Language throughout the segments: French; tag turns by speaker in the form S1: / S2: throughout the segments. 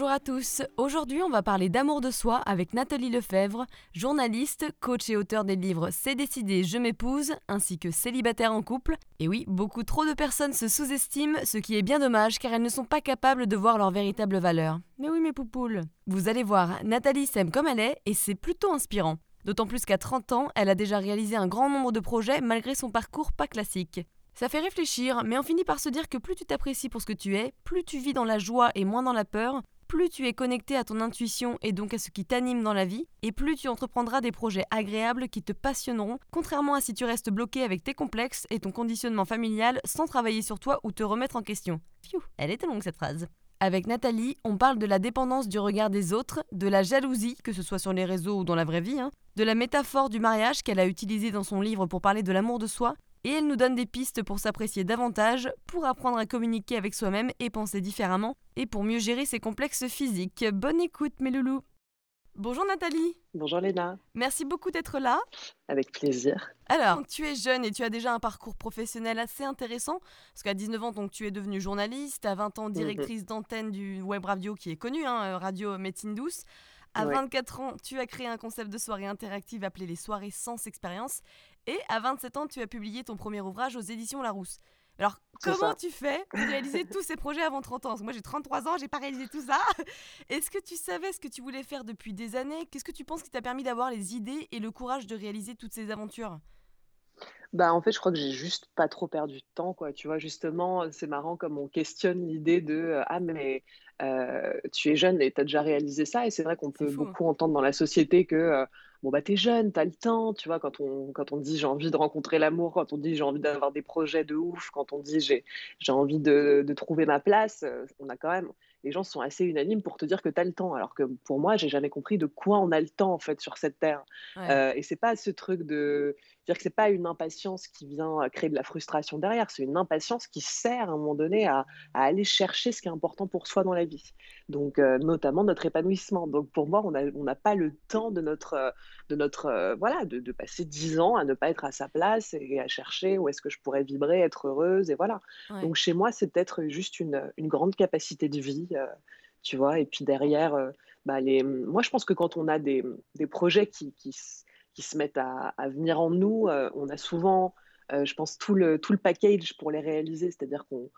S1: Bonjour à tous, aujourd'hui on va parler d'amour de soi avec Nathalie Lefebvre, journaliste, coach et auteur des livres C'est décidé, je m'épouse, ainsi que Célibataire en couple. Et oui, beaucoup trop de personnes se sous-estiment, ce qui est bien dommage car elles ne sont pas capables de voir leur véritable valeur. Mais oui mes poupoules Vous allez voir, Nathalie s'aime comme elle est et c'est plutôt inspirant. D'autant plus qu'à 30 ans, elle a déjà réalisé un grand nombre de projets malgré son parcours pas classique. Ça fait réfléchir, mais on finit par se dire que plus tu t'apprécies pour ce que tu es, plus tu vis dans la joie et moins dans la peur, plus tu es connecté à ton intuition et donc à ce qui t'anime dans la vie, et plus tu entreprendras des projets agréables qui te passionneront, contrairement à si tu restes bloqué avec tes complexes et ton conditionnement familial sans travailler sur toi ou te remettre en question. Phew, elle était longue cette phrase. Avec Nathalie, on parle de la dépendance du regard des autres, de la jalousie, que ce soit sur les réseaux ou dans la vraie vie, hein, de la métaphore du mariage qu'elle a utilisée dans son livre pour parler de l'amour de soi, et elle nous donne des pistes pour s'apprécier davantage, pour apprendre à communiquer avec soi-même et penser différemment, et pour mieux gérer ses complexes physiques. Bonne écoute mes loulous Bonjour Nathalie
S2: Bonjour Léna
S1: Merci beaucoup d'être là.
S2: Avec plaisir.
S1: Alors, tu es jeune et tu as déjà un parcours professionnel assez intéressant, parce qu'à 19 ans, donc, tu es devenue journaliste, à 20 ans, mhm. directrice d'antenne du web radio qui est connu, hein, Radio Médecine Douce. À 24 ans, tu as créé un concept de soirée interactive appelé les soirées sans expérience. Et à 27 ans, tu as publié ton premier ouvrage aux éditions Larousse. Alors, comment tu fais pour réaliser tous ces projets avant 30 ans? Parce que moi, j'ai 33 ans, j'ai pas réalisé tout ça. Est-ce que tu savais ce que tu voulais faire depuis des années? Qu'est-ce que tu penses qui t'a permis d'avoir les idées et le courage de réaliser toutes ces aventures?
S2: Bah, en fait, je crois que j'ai juste pas trop perdu de temps, quoi. Tu vois, justement, c'est marrant comme on questionne l'idée de ah mais euh, tu es jeune et tu as déjà réalisé ça. Et c'est vrai qu'on peut beaucoup entendre dans la société que euh, bon bah t'es jeune, t'as le temps, tu vois, quand on quand on dit j'ai envie de rencontrer l'amour, quand on dit j'ai envie d'avoir des projets de ouf, quand on dit j'ai j'ai envie de, de trouver ma place, on a quand même les gens sont assez unanimes pour te dire que tu as le temps. Alors que pour moi, j'ai jamais compris de quoi on a le temps en fait sur cette terre. Euh, et c'est pas ce truc de dire que c'est pas une impatience qui vient créer de la frustration derrière. C'est une impatience qui sert à un moment donné à, aller chercher ce qui est important pour soi dans la vie. Donc euh, notamment notre épanouissement. Donc pour moi, on n'a on pas le temps de notre de notre euh, voilà de, de, passer dix ans à ne pas être à sa place et à chercher où est-ce que je pourrais vibrer, être heureuse et voilà. Donc chez moi, c'est peut-être juste une, une grande capacité de vie euh, tu vois. Et puis derrière, euh, bah, les... moi, je pense que quand on a des, des projets qui, qui, qui, se mettent à, à, venir en nous, euh, on a souvent, je pense, tout le, tout le package pour les réaliser. C'est-à-dire qu'on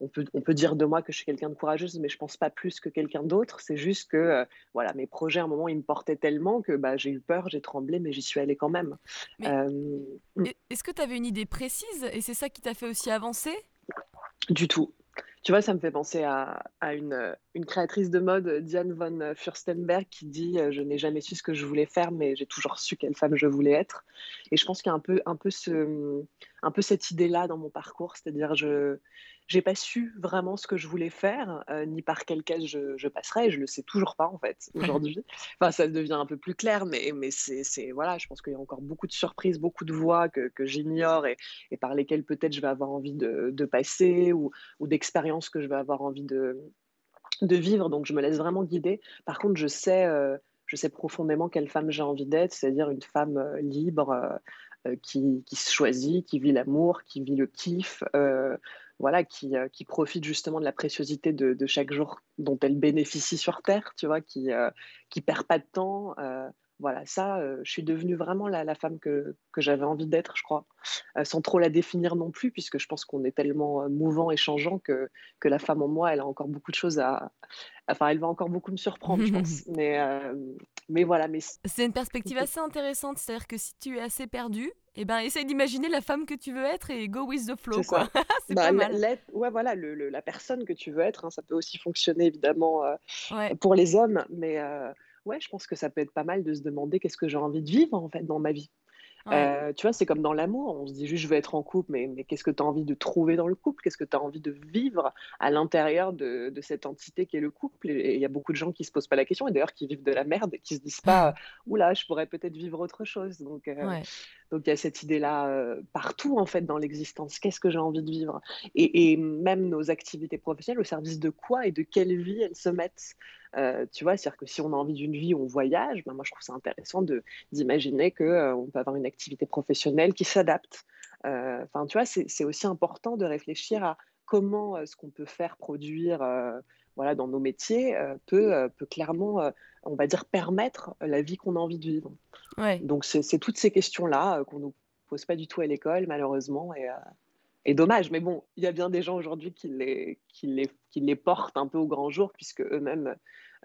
S2: on peut, on peut dire de moi que je suis quelqu'un de courageuse, mais je pense pas plus que quelqu'un d'autre. C'est juste que voilà, mes projets, à un moment, ils me portaient tellement que bah, j'ai eu peur, j'ai tremblé, mais j'y suis allée quand même.
S1: Hmm. Est-ce que tu avais une idée précise? Et c'est ça qui t'a fait aussi avancer?
S2: Du tout. Tu vois, ça me fait penser à, une, une, créatrice de mode, Diane von Furstenberg, qui dit Je n'ai jamais su ce que je voulais faire, mais j'ai toujours su quelle femme je voulais être. Et je pense qu'il y a un peu, un peu, ce, un peu cette idée-là dans mon parcours, c'est-à-dire je j'ai pas su vraiment ce que je voulais faire, euh, ni par quel cas je, je passerais. Je le sais toujours pas en fait aujourd'hui. enfin, ça devient un peu plus clair, mais, mais c'est voilà, je pense qu'il y a encore beaucoup de surprises, beaucoup de voies que, que j'ignore et, et, par lesquelles peut-être je vais avoir envie de, de passer ou, ou d'expériences que je vais avoir envie de, de vivre. Donc je me laisse vraiment guider. Par contre, je sais, euh, je sais profondément quelle femme j'ai envie d'être, c'est-à-dire une femme euh, libre. qui, qui, se choisit, qui vit l'amour, qui vit le kiff, voilà, qui, euh, qui profite justement de la préciosité de, de, chaque jour dont elle bénéficie sur Terre, tu vois, qui, euh, qui perd pas de temps. Euh, voilà, ça, je suis devenue vraiment la, la femme que, que j'avais envie d'être, je crois, sans trop la définir non plus, puisque je pense qu'on est tellement mouvant et changeant que, que la femme en moi, elle a encore beaucoup de choses à. Enfin, elle va encore beaucoup me surprendre, je pense. Mais, mais voilà. Mais...
S1: C'est une perspective assez intéressante, c'est-à-dire que si tu es assez perdu, eh ben, essaye d'imaginer la femme que tu veux être et go with the flow. C'est bah, pas mal.
S2: Ouais, voilà, le, la personne que tu veux être, hein, ça peut aussi fonctionner évidemment euh, pour les hommes, mais euh, ouais, je pense que ça peut être pas mal de se demander qu'est-ce que j'ai envie de vivre en fait dans ma vie. Heu, tu vois, c'est comme dans l'amour, on se dit juste: «Je veux être en couple», mais mais qu'est-ce que tu as envie de trouver dans le couple? Qu'est-ce que tu as envie de vivre à l'intérieur de de cette entité qu'est le couple? Et il y a beaucoup de gens qui se posent pas la question et d'ailleurs qui vivent de la merde et qui se disent pas: «Ouh là, je pourrais peut-être vivre autre chose». Donc
S1: Ouais.
S2: donc il y a cette idée-là, heu, partout en fait dans l'existence. Qu'est-ce que j'ai envie de vivre? Et et même nos activités professionnelles, au service de quoi et de quelle vie elles se mettent? Heu, tu vois? C'est-à-dire que si on a envie d'une vie où on voyage, ben moi je trouve ça intéressant de d'imaginer que, heu, on peut avoir une activité professionnelle qui s'adapte. Heu, enfin, tu vois? C'est c'est aussi important de réfléchir à comment, ce qu'on peut faire produire, voilà, dans nos métiers, peut, peut clairement, on va dire permettre la vie qu'on a envie de vivre.
S1: Ouais.
S2: Donc c'est toutes ces questions-là, qu'on nous pose pas du tout à l'école malheureusement et et dommage. Mais bon, il y a bien des gens aujourd'hui qui les qui les qui les portent un peu au grand jour puisque eux-mêmes,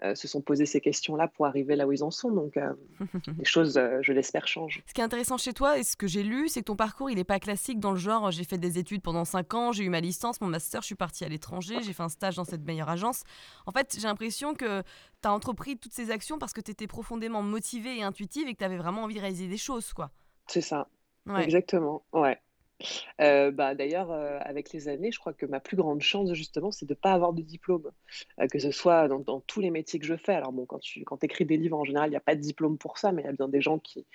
S2: heu, se sont posés ces questions-là pour arriver là où ils en sont. Donc heu, les choses, heu, je l'espère, changent.
S1: Ce qui est intéressant chez toi et ce que j'ai lu, c'est que ton parcours, il est pas classique dans le genre, j'ai fait des études pendant 5 ans, j'ai eu ma licence, mon master, je suis partie à l'étranger, j'ai fait un stage dans cette meilleure agence. En fait, j'ai l'impression que tu as entrepris toutes ces actions parce que tu étais profondément motivée et intuitive et que tu avais vraiment envie de réaliser des choses, quoi.
S2: C'est ça,
S1: Ouais.
S2: exactement, ouais. Heu, bah, d'ailleurs, heu, avec les années, je crois que ma plus grande chance justement, c'est de pas avoir de diplôme. Heu, que ce soit dans tous les métiers que je fais. Alors bon, quand tu quand écris des livres, en général, il y a pas de diplôme pour ça, mais il y a bien des gens qui,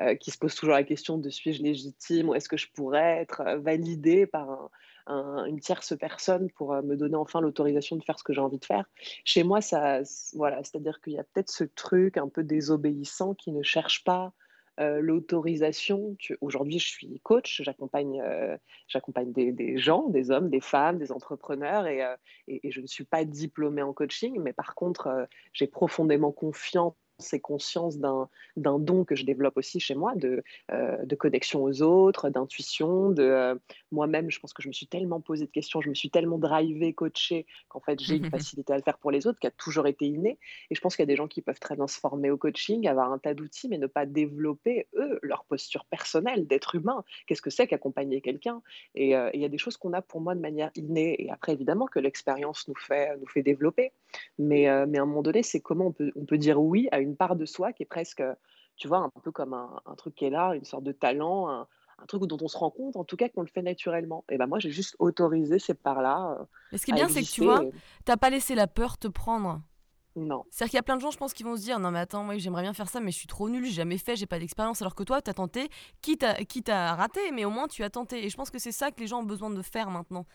S2: heu, qui se posent toujours la question de: «Suis-je légitime? Ou est-ce que je pourrais être, validé par un un une tierce personne pour, me donner enfin l'autorisation de faire ce que j'ai envie de faire?» Chez moi, ça voilà, c'est-à-dire qu'il y a peut-être ce truc un peu désobéissant qui ne cherche pas, heu, l'autorisation. Aujourd'hui, je suis coach, j'accompagne, j'accompagne des gens, des hommes, des femmes, des entrepreneurs et heu et et je ne suis pas diplômée en coaching, mais par contre, j'ai profondément confiance et conscience d'un don que je développe aussi chez moi de, heu, de connexion aux autres, d'intuition, de, heu, moi-même, je pense que je me suis tellement posé de questions, je me suis tellement drivée, coachée qu'en fait, j'ai une facilité à le faire pour les autres qui a toujours été innée et je pense qu'il y a des gens qui peuvent très bien se former au coaching, avoir un tas d'outils, mais ne pas développer, eux, leur posture personnelle d'être humain. Qu'est-ce que c'est qu'accompagner quelqu'un? Et heu, il y a des choses qu'on a pour moi de manière innée et après évidemment que l'expérience nous fait nous fait développer. Mais mais à un moment donné, c'est comment on peut on peut dire oui à une part de soi qui est presque, heu, tu vois, un peu comme un un truc qui est là, une sorte de talent, un un truc dont on se rend compte, en tout cas, qu'on le fait naturellement. Et ben moi, j'ai juste autorisé ces parts-là, heu,
S1: Mais ce qui est bien, c'est que tu vois, tu pas laissé la peur te prendre.
S2: Non.
S1: C'est-à-dire qu'il y a plein de gens, je pense, qui vont se dire: «Non mais attends, moi j'aimerais bien faire ça, mais je suis trop nulle, j'ai jamais fait, j'ai pas d'expérience». Alors que toi, tu as tenté, quitte à quitte à rater, mais au moins tu as tenté et je pense que c'est ça que les gens ont besoin de faire maintenant.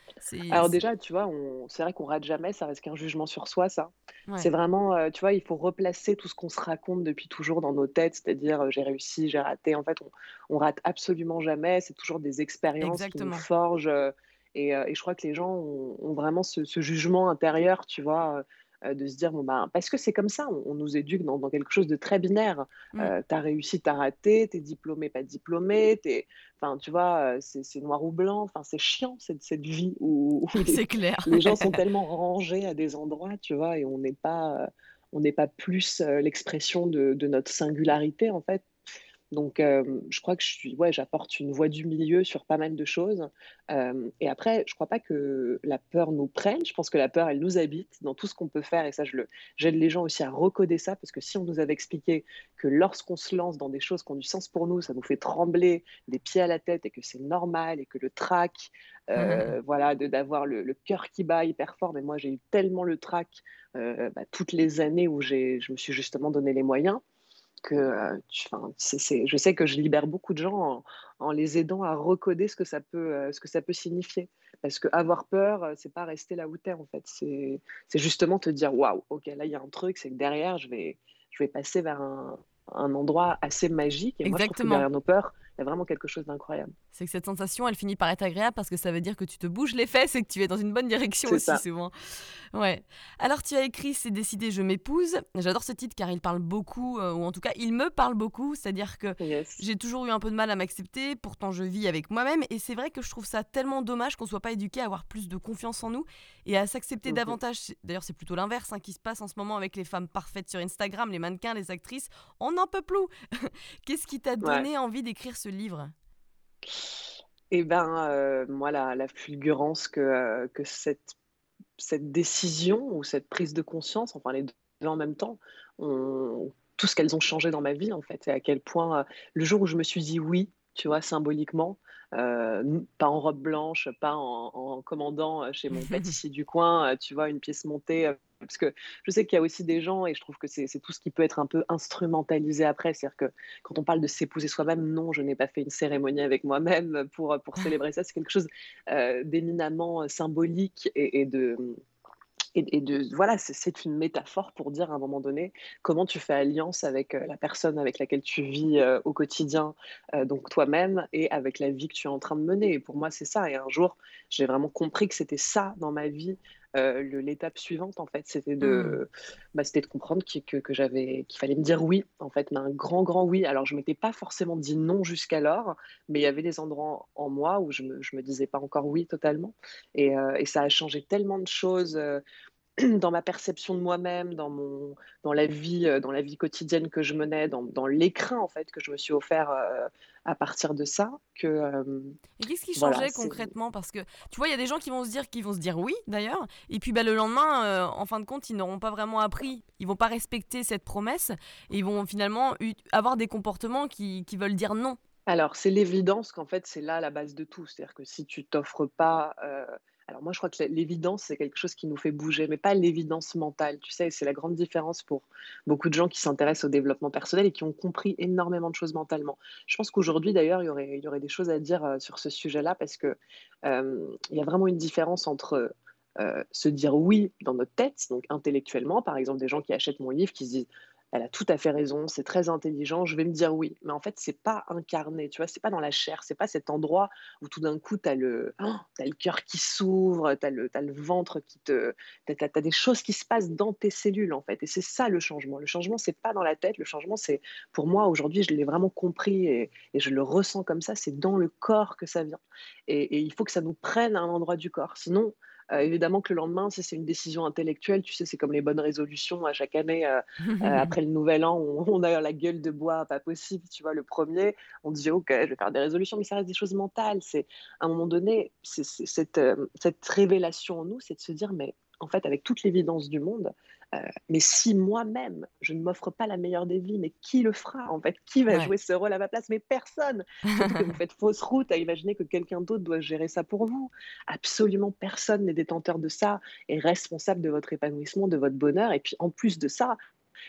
S2: Alors déjà, tu vois, on c'est vrai qu'on rate jamais, ça reste qu'un jugement sur soi, ça. C'est vraiment, heu, tu vois, il faut replacer tout ce qu'on se raconte depuis toujours dans nos têtes, c'est-à-dire, heu: «J'ai réussi, j'ai raté». En fait, on on rate absolument jamais, c'est toujours des expériences qui nous
S1: exactement.
S2: forgent, heu et je crois que les gens ont ont vraiment ce ce jugement intérieur, tu vois, de se dire: «Bon, ben» parce que c'est comme ça, on on nous éduque dans dans quelque chose de très binaire.
S1: Mmh.
S2: Heu, tu as réussi, tu as raté, tu es diplômé, pas diplômé, tu es enfin, tu vois, heu, c'est c'est noir ou blanc, enfin, c'est chiant cette cette vie où où les
S1: C'est clair.
S2: les gens sont tellement rangés à des endroits, tu vois? Et on n'est pas, heu, on n'est pas plus, l'expression de de notre singularité, en fait. Donc, je crois que je suis ouais, j'apporte une voix du milieu sur pas mal de choses. Et après, je crois pas que la peur nous prenne. Je pense que la peur, elle nous habite dans tout ce qu'on peut faire et ça, je le j'aide les gens aussi à recoder ça parce que si on nous avait expliqué que lorsqu'on se lance dans des choses qui ont du sens pour nous, ça nous fait trembler des pieds à la tête et que c'est normal et que le trac, heu, voilà, de d'avoir le le cœur qui bat hyper fort. Mais moi, j'ai eu tellement le trac, heu, bah, toutes les années où j'ai je me suis justement donné les moyens que, tu enfin, c'est c'est je sais que je libère beaucoup de gens en en les aidant à recoder ce que ça peut, heu, ce que ça peut signifier. Parce qu'avoir peur, heu, c'est pas rester là où tu es, en fait. C'est justement te dire: «Waouh, OK, là, il y a un truc, c'est que derrière, je vais je vais passer vers un un endroit assez magique» et moi, je trouve que
S1: Exactement.
S2: derrière nos peurs, il y a vraiment quelque chose d'incroyable.
S1: C'est que cette sensation, elle finit par être agréable parce que ça veut dire que tu te bouges les fesses et que tu es dans une bonne direction aussi
S2: ça.
S1: souvent. Ouais. Alors tu as écrit «C'est décidé, je m'épouse». J'adore ce titre car il parle beaucoup, heu, ou en tout cas il me parle beaucoup. C'est-à-dire que
S2: Yes.
S1: j'ai toujours eu un peu de mal à m'accepter, pourtant je vis avec moi-même et c'est vrai que je trouve ça tellement dommage qu'on soit pas éduqué à avoir plus de confiance en nous et à s'accepter davantage. D'ailleurs c'est plutôt l'inverse, hein, qui se passe en ce moment avec les femmes parfaites sur Instagram, les mannequins, les actrices. On n'en peut plus! Qu'est-ce qui t'a
S2: Ouais.
S1: donné envie d'écrire ce livre?
S2: Et ben, heu, moi, la la fulgurance que, heu, que cette cette décision ou cette prise de conscience, enfin les 2 en même temps, ont tout ce qu'elles ont changé dans ma vie, en fait et à quel point, heu, le jour où je me suis dit: «Oui», tu vois, symboliquement. Heu, pas en robe blanche, pas en en commandant, chez mon pâtissier du coin, heu, tu vois, une pièce montée, heu, parce que je sais qu'il y a aussi des gens et je trouve que c'est tout ce qui peut être un peu instrumentalisé après. C'est-à-dire que quand on parle de s'épouser soi-même, non, je n'ai pas fait une cérémonie avec moi-même pour, pour célébrer ça. C'est quelque chose, heu, d'éminemment, symbolique et et de et et de voilà, c'est une métaphore pour dire à un moment donné, comment tu fais alliance avec, heu, la personne avec laquelle tu vis, au quotidien, donc toi-même et avec la vie que tu es en train de mener et pour moi, c'est ça et un jour, j'ai vraiment compris que c'était ça dans ma vie, le l'étape suivante en fait, c'était
S1: Mmh.
S2: de, bah, c'était de comprendre que que j'avais qu'il fallait me dire oui, en fait, mais un grand, grand oui. Alors je m'étais pas forcément dit non jusqu'alors, mais il y avait des endroits en moi où je me je me disais pas encore oui totalement et et ça a changé tellement de choses, heu dans ma perception de moi-même, dans mon dans la vie, heu, dans la vie quotidienne que je menais, dans dans l'écrin, en fait, que je me suis offert, heu, à partir de ça, que, hem,
S1: Et qu'est-ce qui changeait concrètement? Parce que, tu vois, il y a des gens qui vont se dire qui vont se dire «oui» d'ailleurs et puis, bah, le lendemain, en fin de compte, ils n'auront pas vraiment appris. Ils vont pas respecter cette promesse et ils vont finalement avoir des comportements qui qui veulent dire «non».
S2: alors, c'est l'évidence qu'en fait, c'est là la base de tout. C'est-à-dire que si tu t'offres pas, alors moi, je crois que l'é l'évidence, c'est quelque chose qui nous fait bouger, mais pas l'évidence mentale, tu sais? C'est la grande différence pour beaucoup de gens qui s'intéressent au développement personnel et qui ont compris énormément de choses mentalement. Je pense qu'aujourd'hui, d'ailleurs, il y aurait il y aurait des choses à dire, heu, sur ce sujet-là parce que, hem, il y a vraiment une différence entre, heu, se dire «oui» dans notre tête, donc intellectuellement, par exemple, des gens qui achètent mon livre, qui se disent: «Elle a tout à fait raison, c'est très intelligent, je vais me dire oui». Mais en fait, c'est pas incarné, tu vois? C'est pas dans la chair, c'est pas cet endroit où tout d'un coup, tu as le tu le cœur qui s'ouvre, tu as le ventre qui te tu as des choses qui se passent dans tes cellules, en fait et c'est ça le changement. Le changement, c'est pas dans la tête, le changement, c'est pour moi, aujourd'hui, je l'ai vraiment compris et et je le ressens comme ça, c'est dans le corps que ça vient et et il faut que ça nous prenne à un endroit du corps. Sinon, heu, évidemment que le lendemain, c'est une décision intellectuelle, tu sais, c'est comme les bonnes résolutions à chaque année, heu heu, après le nouvel an, on on a la gueule de bois pas possible, tu vois? Le premier, on dit: «OK, je vais faire des résolutions», mais ça reste des choses mentales. C'est à un moment donné, cette, cette révélation en nous, c'est de se dire: «Mais en fait, avec toute l'évidence du monde, heu, mais si moi-même, je ne m'offre pas la meilleure des vies, mais qui le fera en fait? Qui va
S1: Ouais.
S2: jouer ce rôle à ma place? Mais personne! Surtout que vous faites fausse route à imaginer que quelqu'un d'autre doit gérer ça pour vous. Absolument personne n'est détenteur de ça et responsable de votre épanouissement, de votre bonheur et puis en plus de ça,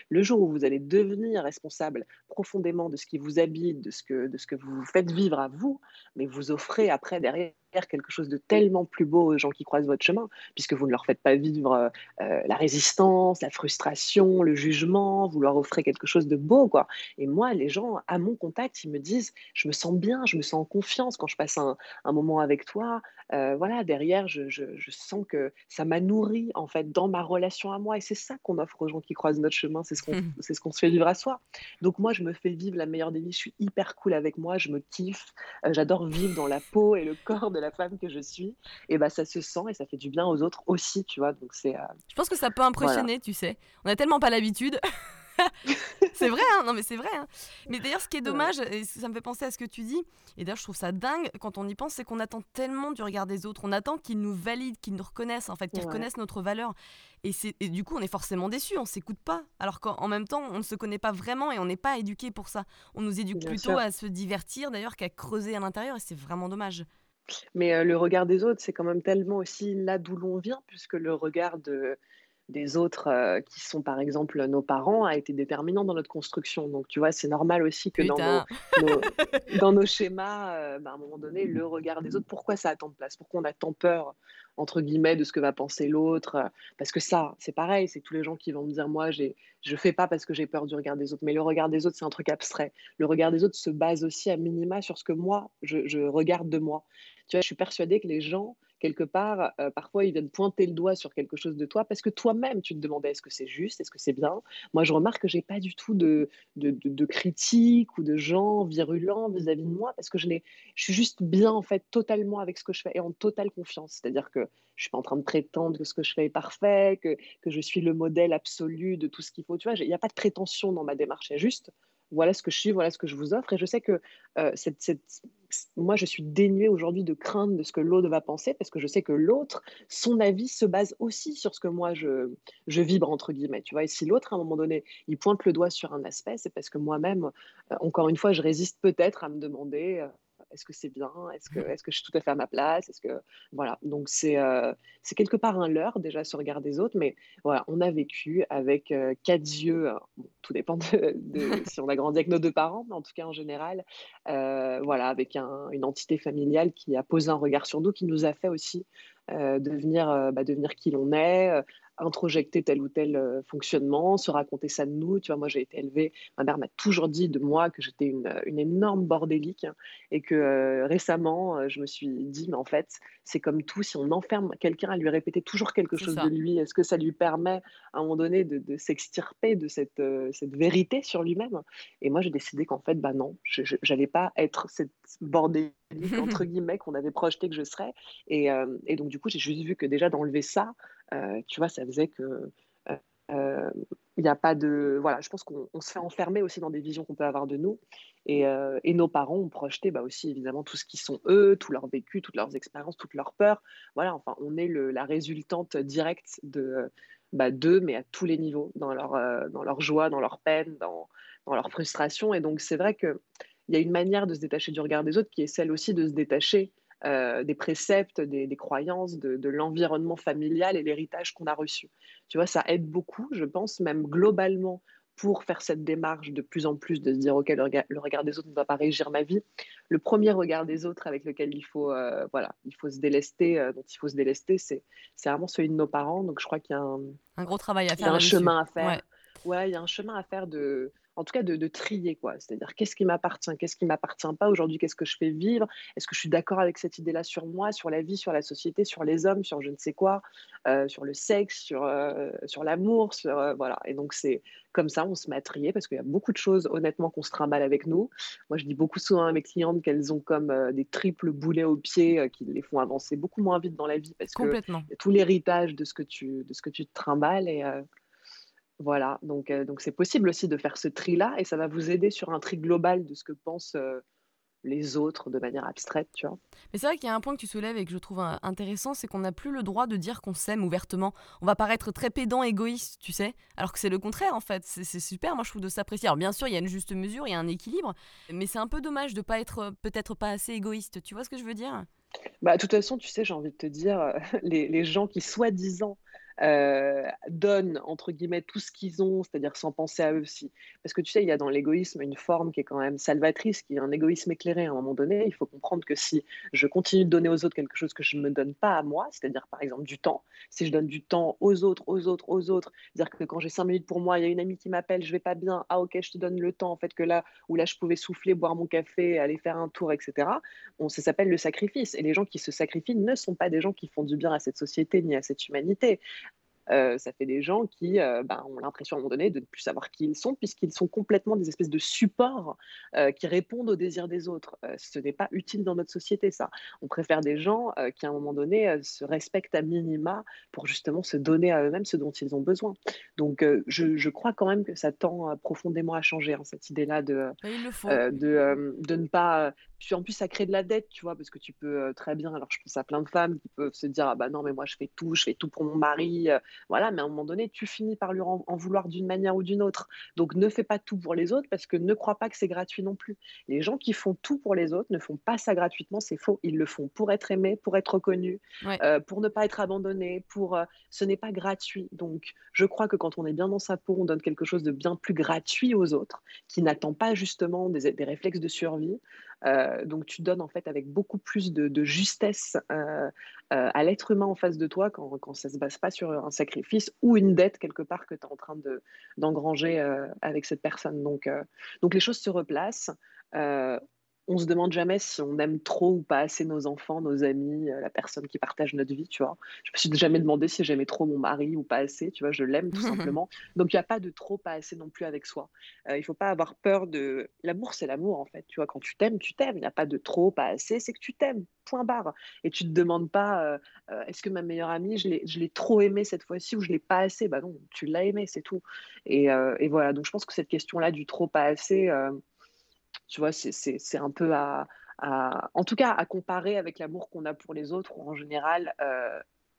S2: le jour où vous allez devenir responsable profondément de ce qui vous habite, de ce que de ce que vous faites vivre à vous, mais vous offrez après derrière quelque chose de tellement plus beau aux gens qui croisent votre chemin, puisque vous ne leur faites pas vivre, heu heu, la résistance, la frustration, le jugement, vous leur offrez quelque chose de beau, quoi et moi, les gens à mon contact, ils me disent: «Je me sens bien, je me sens en confiance quand je passe un un moment avec toi». Heu, voilà, derrière, je je je sens que ça m'a nourri en fait, dans ma relation à moi et c'est ça qu'on offre aux gens qui croisent notre chemin, c'est ce qu'on c'est ce qu'on se fait vivre à soi. Donc moi, je me fais vivre la meilleure des vies, je suis hyper cool avec moi, je me kiffe, j'adore vivre dans la peau et le corps de la femme que je suis et bah, ça se sent et ça fait du bien aux autres aussi, tu vois? Donc c'est, heu,
S1: Je pense que ça peut
S2: voilà.
S1: impressionner, tu sais? On a tellement pas l'habitude. C'est vrai, hein, non mais c'est vrai, hein. Mais d'ailleurs, ce qui est dommage et ça me fait penser à ce que tu dis et d'ailleurs je trouve ça dingue quand on y pense, c'est qu'on attend tellement du regard des autres. On attend qu'ils nous valident, qu'ils nous reconnaissent, en fait, qu'ils
S2: ouais,
S1: reconnaissent notre valeur et c'est et du coup, on est forcément déçu, on s'écoute pas. Alors qu'en en même temps, on ne se connaît pas vraiment et on n'est pas éduqué pour ça. On nous éduque
S2: bien
S1: plutôt
S2: sûr.
S1: à se divertir d'ailleurs qu'à creuser à l'intérieur et c'est vraiment dommage.
S2: Mais heu, le regard des autres, c'est quand même tellement aussi là d'où l'on vient, puisque le regard de des autres, heu, qui sont par exemple nos parents, a été déterminant dans notre construction. Donc tu vois, c'est normal aussi que dans nos
S1: Putain!
S2: nos dans nos schémas, heu, bah, à un moment donné, le regard des autres, pourquoi ça a tant de place? Pourquoi on a tant «peur» entre guillemets de ce que va penser l'autre? Parce que ça, c'est pareil, c'est tous les gens qui vont me dire: «Moi, j'ai je fais pas parce que j'ai peur du regard des autres». Mais le regard des autres, c'est un truc abstrait. Le regard des autres se base aussi à minima sur ce que moi, je je regarde de moi. Tu vois, je suis persuadée que les gens, quelque part, heu, parfois, ils viennent pointer le doigt sur quelque chose de toi parce que toi-même, tu te demandais: «Est-ce que c'est juste? Est-ce que c'est bien?» moi, je remarque que j'ai pas du tout de de critiques ou de gens virulents vis-à-vis de moi parce que je suis juste bien, en fait, totalement avec ce que je fais et en totale confiance. C'est-à-dire que je suis pas en train de prétendre que ce que je fais est parfait, que que je suis le modèle absolu de tout ce qu'il faut, tu vois? il y a pas de prétention dans ma démarche, a juste: «Voilà ce que je suis, voilà ce que je vous offre» et je sais que, cette cette moi, je suis dénuée aujourd'hui de crainte de ce que l'autre va penser parce que je sais que l'autre, son avis se base aussi sur ce que moi je, vibre entre guillemets. Tu vois, et si l'autre à un moment donné, il pointe le doigt sur un aspect, c'est parce que moi-même, euh, encore une fois, je résiste peut-être à me demander. Euh, est-ce que c'est bien? Est-ce que, est que je suis tout à fait à ma place? Est-ce que voilà Donc c'est euh, c'est quelque part un leurre déjà ce regard des autres, mais voilà, on a vécu avec euh, quatre yeux. tout dépend de, si on a grandi avec nos deux parents, mais en tout cas en général, euh, voilà, avec une entité familiale qui a posé un regard sur nous, qui nous a fait aussi devenir, bah, devenir qui l'on est, introjecter tel ou tel euh, fonctionnement, se raconter ça de nous. Tu vois, moi, j'ai été élevée, ma mère m'a toujours dit de moi que j'étais une, une, énorme bordélique hein, et que euh, récemment, euh, je me suis dit, mais en fait, c'est comme tout, si on enferme quelqu'un à lui répéter toujours quelque chose de lui, est-ce que ça lui permet à un moment donné de, de s'extirper de cette, cette vérité sur lui-même? Et moi, j'ai décidé qu'en fait, bah non, je n'allais pas être cette bordélique, entre guillemets, qu'on avait projeté que je serais. Et, et donc, du coup, j'ai juste vu que déjà d'enlever ça, euh, tu vois, ça faisait que il euh, n'y euh, a pas de voilà je pense qu'on se fait enfermer aussi dans des visions qu'on peut avoir de nous. Et, et nos parents ont projeté bah, aussi évidemment tout ce qu'ils sont eux tout leur vécu toutes leurs expériences toutes leurs peurs. Voilà enfin on est le, la résultante directe de bah, d'eux mais à tous les niveaux dans leur dans leur joie dans leur peine dans, dans leur frustration. Et donc c'est vrai que il y a une manière de se détacher du regard des autres qui est celle aussi de se détacher euh, des préceptes, des, croyances, de, l'environnement familial et l'héritage qu'on a reçu. Tu vois, ça aide beaucoup, je pense, même globalement, pour faire cette démarche de plus en plus de se dire, OK, le regard, des autres ne va pas régir ma vie. Le premier regard des autres avec lequel il faut, euh, voilà, il faut se délester, euh, dont il faut se délester, c'est, vraiment celui de nos parents. Donc, je crois qu'il y a un,
S1: gros travail à faire.
S2: Il y a un chemin à faire. ouais, il y a un chemin à faire de, en tout cas de, trier quoi. C'est-à-dire qu'est-ce qui m'appartient, qu'est-ce qui m'appartient pas aujourd'hui, qu'est-ce que je fais vivre, est-ce que je suis d'accord avec cette idée-là sur moi, sur la vie, sur la société, sur les hommes, sur je ne sais quoi, euh, sur le sexe, sur, euh, sur l'amour, sur euh, voilà. Et donc c'est comme ça, on se met à trier parce qu'il y a beaucoup de choses honnêtement qu'on se trimballe avec nous. Moi je dis beaucoup souvent à mes clientes qu'elles ont comme des triples boulets au pied qui les font avancer beaucoup moins vite dans la vie parce que tout l'héritage de ce que tu de ce que tu te trimbales et voilà, donc euh, donc c'est possible aussi de faire ce tri-là et ça va vous aider sur un tri global de ce que pensent euh, les autres de manière abstraite, tu vois.
S1: Mais c'est vrai qu'il y a un point que tu soulèves et que je trouve euh, intéressant, c'est qu'on n'a plus le droit de dire qu'on s'aime ouvertement. On va paraître très pédant, égoïste, tu sais, alors que c'est le contraire en fait. C'est super, moi je trouve de s'apprécier. Alors bien sûr, il y a une juste mesure, il y a un équilibre, mais c'est un peu dommage de pas être peut-être pas assez égoïste. Tu vois ce que je veux dire?
S2: Bah, de toute façon, tu sais, j'ai envie de te dire, les, les gens qui soi-disant euh, donnent, entre guillemets, tout ce qu'ils ont, c'est-à-dire sans penser à eux aussi. Parce que tu sais, il y a dans l'égoïsme une forme qui est quand même salvatrice, qui est un égoïsme éclairé. À un moment donné, il faut comprendre que si je continue de donner aux autres quelque chose que je ne me donne pas à moi, c'est-à-dire par exemple du temps, si je donne du temps aux autres, aux autres, aux autres, c'est-à-dire que quand j'ai cinq minutes pour moi, il y a une amie qui m'appelle, je vais pas bien, ah ok, je te donne le temps, en fait, que là, où là je pouvais souffler, boire mon café, aller faire un tour, etc. On, ça s'appelle le sacrifice. Et les gens qui se sacrifient ne sont pas des gens qui font du bien à cette société ni à cette humanité. Euh, ça fait des gens qui euh, ben, ont l'impression à un moment donné de ne plus savoir qui ils sont, puisqu'ils sont complètement des espèces de supports euh, qui répondent aux désirs des autres. ce n'est pas utile dans notre société, ça. On préfère des gens qui, à un moment donné, se respectent à minima pour justement se donner à eux-mêmes ce dont ils ont besoin. Donc, je, crois quand même que ça tend profondément à changer, hein, cette idée-là de, de, de, ne pas puis en plus, ça crée de la dette, tu vois, parce que tu peux euh, très bien. Alors, je pense à plein de femmes qui peuvent se dire Ah bah non, mais moi, je fais tout, je fais tout pour mon mari. Euh, voilà, mais à un moment donné, tu finis par lui en, vouloir d'une manière ou d'une autre. Donc, ne fais pas tout pour les autres parce que ne crois pas que c'est gratuit non plus. Les gens qui font tout pour les autres ne font pas ça gratuitement, c'est faux. Ils le font pour être aimés, pour être reconnus, euh, pour ne pas être abandonnés, pour. ce n'est pas gratuit. Donc, je crois que quand on est bien dans sa peau, on donne quelque chose de bien plus gratuit aux autres, qui n'attend pas justement des, des réflexes de survie. Euh, donc tu donnes en fait avec beaucoup plus de, justesse euh, euh, à l'être humain en face de toi quand, ça ne se base pas sur un sacrifice ou une dette quelque part que tu es en train d'engranger avec cette personne. Donc, donc les choses se replacent on se demande jamais si on aime trop ou pas assez nos enfants, nos amis, euh, la personne qui partage notre vie, tu vois. Je me suis jamais demandé si j'aimais trop mon mari ou pas assez, tu vois, je l'aime tout simplement. Donc il n'y a pas de trop pas assez non plus avec soi. Euh, il faut pas avoir peur de l'amour, c'est l'amour en fait, tu vois, quand tu t'aimes, tu t'aimes, il n'y a pas de trop pas assez, c'est que tu t'aimes. Point barre. Et tu te demandes pas, euh, est-ce que ma meilleure amie, je l'ai trop aimée cette fois-ci ou je l'ai pas assez? Bah non, tu l'as aimée, c'est tout. Et, et, voilà, donc je pense que cette question-là du trop pas assez, tu vois, c'est un peu à, en tout cas, à comparer avec l'amour qu'on a pour les autres, en général,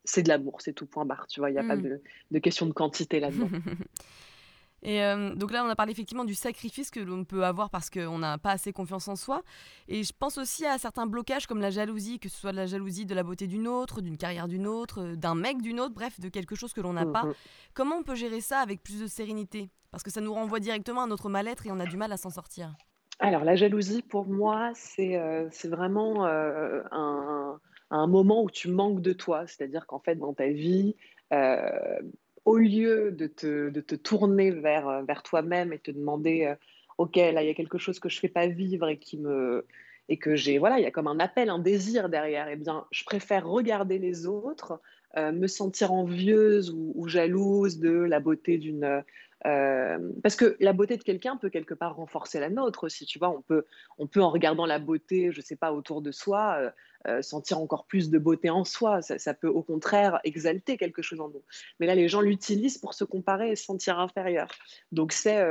S2: c'est de l'amour, c'est tout point barre, tu vois, il n'y a pas mmh. de, question de quantité là-dedans.
S1: Et donc là, on a parlé effectivement du sacrifice que l'on peut avoir parce qu'on n'a pas assez confiance en soi. Et je pense aussi à certains blocages comme la jalousie, que ce soit de la jalousie de la beauté d'une autre, d'une carrière d'une autre, d'un mec d'une autre, bref, de quelque chose que l'on n'a pas. Mmh Comment on peut gérer ça avec plus de sérénité? Parce que ça nous renvoie directement à notre mal-être et on a du mal à s'en sortir.
S2: Alors la jalousie, pour moi, c'est vraiment un un moment où tu manques de toi. C'est-à-dire qu'en fait, dans ta vie, euh, au lieu de te, de te tourner vers, euh, vers toi-même et te demander, euh, OK, là, il y a quelque chose que je ne fais pas vivre et qui me et que j'ai, voilà, il y a comme un appel, un désir derrière, eh bien, je préfère regarder les autres, me sentir envieuse ou, jalouse de la beauté d'une euh, parce que la beauté de quelqu'un peut quelque part renforcer la nôtre aussi, tu vois. On peut, on peut en regardant la beauté, je sais pas, autour de soi, euh, euh, sentir encore plus de beauté en soi. Ça, peut au contraire exalter quelque chose en nous. Mais là, les gens l'utilisent pour se comparer et se sentir inférieur. Donc c'est,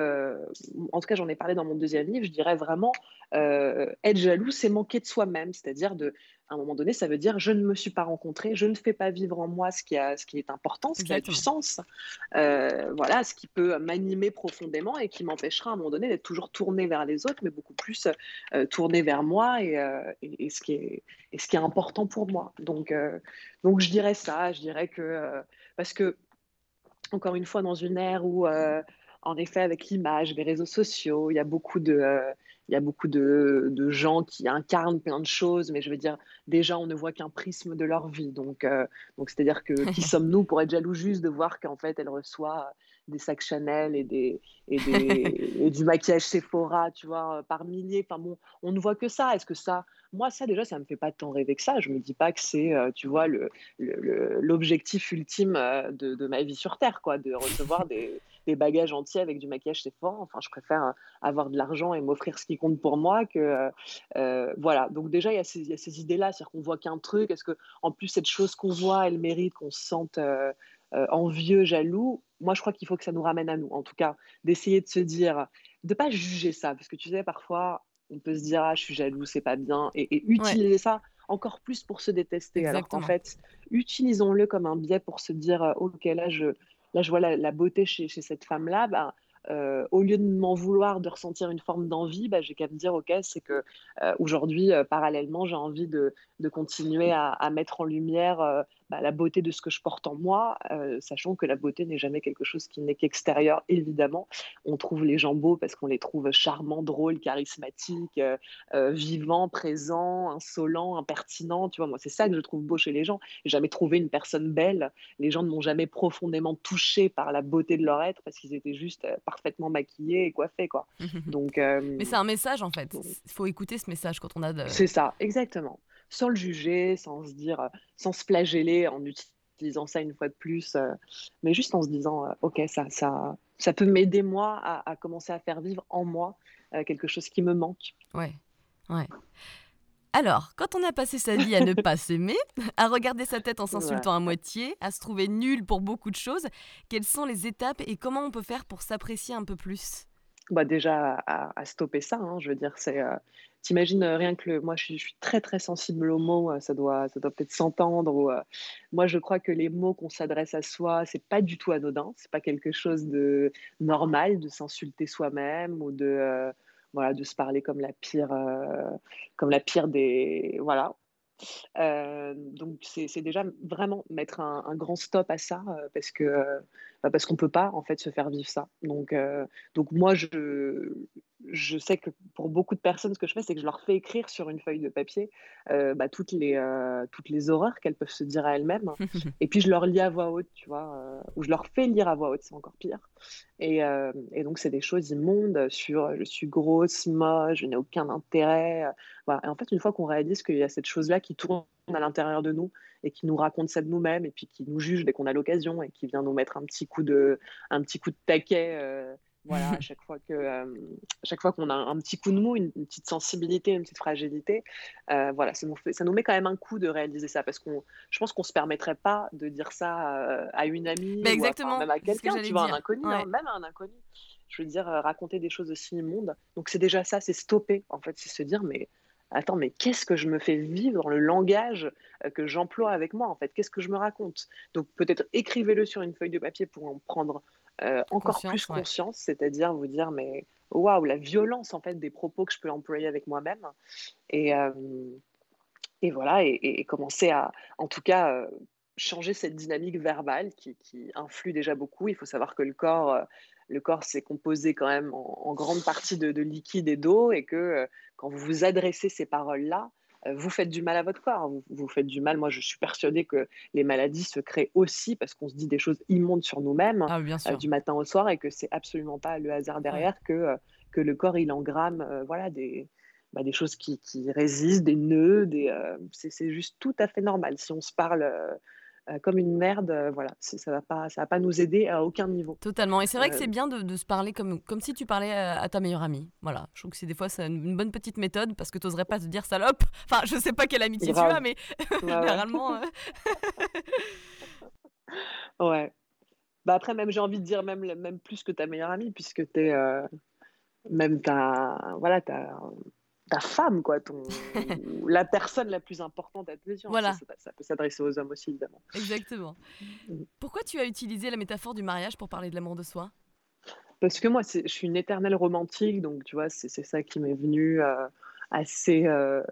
S2: en tout cas, j'en ai parlé dans mon deuxième livre. Je dirais vraiment, être jaloux, c'est manquer de soi-même, c'est-à-dire de à un moment donné, ça veut dire je ne me suis pas rencontré, je ne fais pas vivre en moi ce qui, a, ce qui est important, ce qui a du sens, euh, voilà, ce qui peut m'animer profondément et qui m'empêchera à un moment donné d'être toujours tourné vers les autres, mais beaucoup plus euh, tourné vers moi euh, et, et, ce qui est, et ce qui est important pour moi. Donc, donc je dirais ça, je dirais que, parce que, encore une fois, dans une ère où en effet, avec l'image, les réseaux sociaux, il y a beaucoup de, il y a beaucoup de, de, gens qui incarnent plein de choses, mais je veux dire, déjà, on ne voit qu'un prisme de leur vie. Donc, euh, donc c'est-à-dire que qui sommes-nous pour être jaloux juste de voir qu'en fait, elle reçoit des sacs Chanel et, des, et, des, et du maquillage Sephora, tu vois, par milliers. Enfin bon, on ne voit que ça. Est-ce que ça, moi, ça déjà, ça me fait pas tant rêver que ça. Je me dis pas que c'est, euh, tu vois, l'objectif le, ultime euh, de, de, ma vie sur Terre, quoi, de recevoir des des bagages entiers avec du maquillage c'est fort. Enfin, je préfère euh, avoir de l'argent et m'offrir ce qui compte pour moi que euh, euh, voilà. Donc déjà, il y a ces, ces idées-là, c'est-à-dire qu'on voit qu'un truc. Est-ce que en plus cette chose qu'on voit, elle mérite qu'on se sente envieux, jaloux? Moi, je crois qu'il faut que ça nous ramène à nous. En tout cas, d'essayer de se dire, de pas juger ça, parce que tu sais, parfois, on peut se dire ah, je suis jaloux, c'est pas bien, et, utiliser ça encore plus pour se détester. Alors qu'en fait, utilisons-le comme un biais pour se dire ok, là, je, là, je vois la, beauté chez, cette femme-là, bah, euh, au lieu de m'en vouloir, de ressentir une forme d'envie, bah, j'ai qu'à me dire, OK, c'est que euh, aujourd'hui, euh, parallèlement, j'ai envie de, continuer à, mettre en lumière bah, la beauté de ce que je porte en moi, euh, sachant que la beauté n'est jamais quelque chose qui n'est qu'extérieur, évidemment. On trouve les gens beaux parce qu'on les trouve charmants, drôles, charismatiques, euh, euh, vivants, présents, insolents, impertinents. Tu vois, moi, c'est ça que je trouve beau chez les gens. J'ai jamais trouvé une personne belle. Les gens ne m'ont jamais profondément touché par la beauté de leur être parce qu'ils étaient juste parfaitement maquillés et coiffés, quoi.
S1: Donc, Mais c'est un message, en fait. Il faut écouter ce message quand on a de...
S2: C'est ça, exactement sans le juger, sans se dire, euh, sans se flageller en utilisant ça une fois de plus, euh, mais juste en se disant, euh, ok, ça, ça, ça peut m'aider moi à, commencer à faire vivre en moi quelque chose qui me manque.
S1: Ouais, ouais. Alors, quand on a passé sa vie à ne pas s'aimer, à regarder sa tête en s'insultant à moitié, à se trouver nul pour beaucoup de choses, quelles sont les étapes et comment on peut faire pour s'apprécier un peu plus?
S2: Bah déjà à, stopper ça, hein, je veux dire, c'est T'imagines euh, rien que le, moi je suis, très très sensible aux mots, euh, ça doit, ça doit peut-être s'entendre. Ou, euh, moi je crois que les mots qu'on s'adresse à soi, c'est pas du tout anodin, c'est pas quelque chose de normal de s'insulter soi-même ou de voilà de se parler comme la pire, comme la pire des voilà. donc c'est déjà vraiment mettre un, grand stop à ça parce que bah, parce qu'on peut pas en fait se faire vivre ça. Donc donc moi je je sais que pour beaucoup de personnes, ce que je fais, c'est que je leur fais écrire sur une feuille de papier euh, bah, toutes, les, euh, toutes les horreurs qu'elles peuvent se dire à elles-mêmes. et puis je leur lis à voix haute, tu vois, euh, ou je leur fais lire à voix haute, c'est encore pire. Et, et donc, c'est des choses immondes sur je suis grosse, moche, je n'ai aucun intérêt. voilà. Et en fait, une fois qu'on réalise qu'il y a cette chose-là qui tourne à l'intérieur de nous et qui nous raconte ça de nous-mêmes et puis qui nous juge dès qu'on a l'occasion et qui vient nous mettre un petit coup de, un petit coup de taquet voilà, à chaque fois que, euh, chaque fois qu'on a un petit coup de mou, une, petite sensibilité, une petite fragilité, euh, voilà, ça nous, fait, ça nous met quand même un coup de réaliser ça parce qu'on, je pense qu'on se permettrait pas de dire ça euh, à une amie,
S1: exactement,
S2: ou même à quelqu'un, tu vois, un inconnu, hein, même à un inconnu. Je veux dire, raconter des choses aussi immondes. Donc c'est déjà ça, c'est stopper en fait, c'est se dire mais attends, mais qu'est-ce que je me fais vivre dans le langage que j'emploie avec moi, en fait? Qu'est-ce que je me raconte? Donc peut-être écrivez-le sur une feuille de papier pour en prendre encore plus conscience, c'est-à-dire vous dire, mais waouh, la violence en fait des propos que je peux employer avec moi-même. Et, et voilà, et, commencer à, en tout cas, changer cette dynamique verbale qui, influe déjà beaucoup. Il faut savoir que le corps, le corps c'est composé quand même en, grande partie de, liquide et d'eau, et que quand vous vous adressez ces paroles-là, vous faites du mal à votre corps. Vous, vous, faites du mal. Moi, je suis persuadée que les maladies se créent aussi parce qu'on se dit des choses immondes sur nous-mêmes
S1: ah
S2: du matin au soir et que c'est absolument pas le hasard derrière que, que le corps il engramme voilà, des, bah, des choses qui, qui, résistent, des nœuds. Des, c'est, juste tout à fait normal. Si on se parle euh, comme une merde, euh, voilà, ça va pas, ça va pas nous aider à aucun niveau.
S1: Totalement. Et c'est vrai que c'est euh, bien de, se parler comme, comme si tu parlais à, ta meilleure amie. Voilà, je trouve que c'est des fois c'est une bonne petite méthode parce que tu n'oserais pas te dire salope. Enfin, je sais pas quelle amitié tu as, mais généralement.
S2: ouais. Bah après, même j'ai envie de dire même, même plus que ta meilleure amie, puisque tu es même ta, voilà, ta, ta femme, quoi, ton, la personne la plus importante à tes yeux.
S1: Voilà.
S2: Ça, peut s'adresser aux hommes aussi, évidemment.
S1: Exactement. Mm. Pourquoi tu as utilisé la métaphore du mariage pour parler de l'amour de soi?
S2: Parce que moi, je suis une éternelle romantique, donc tu vois, c'est ça qui m'est venu euh, assez euh,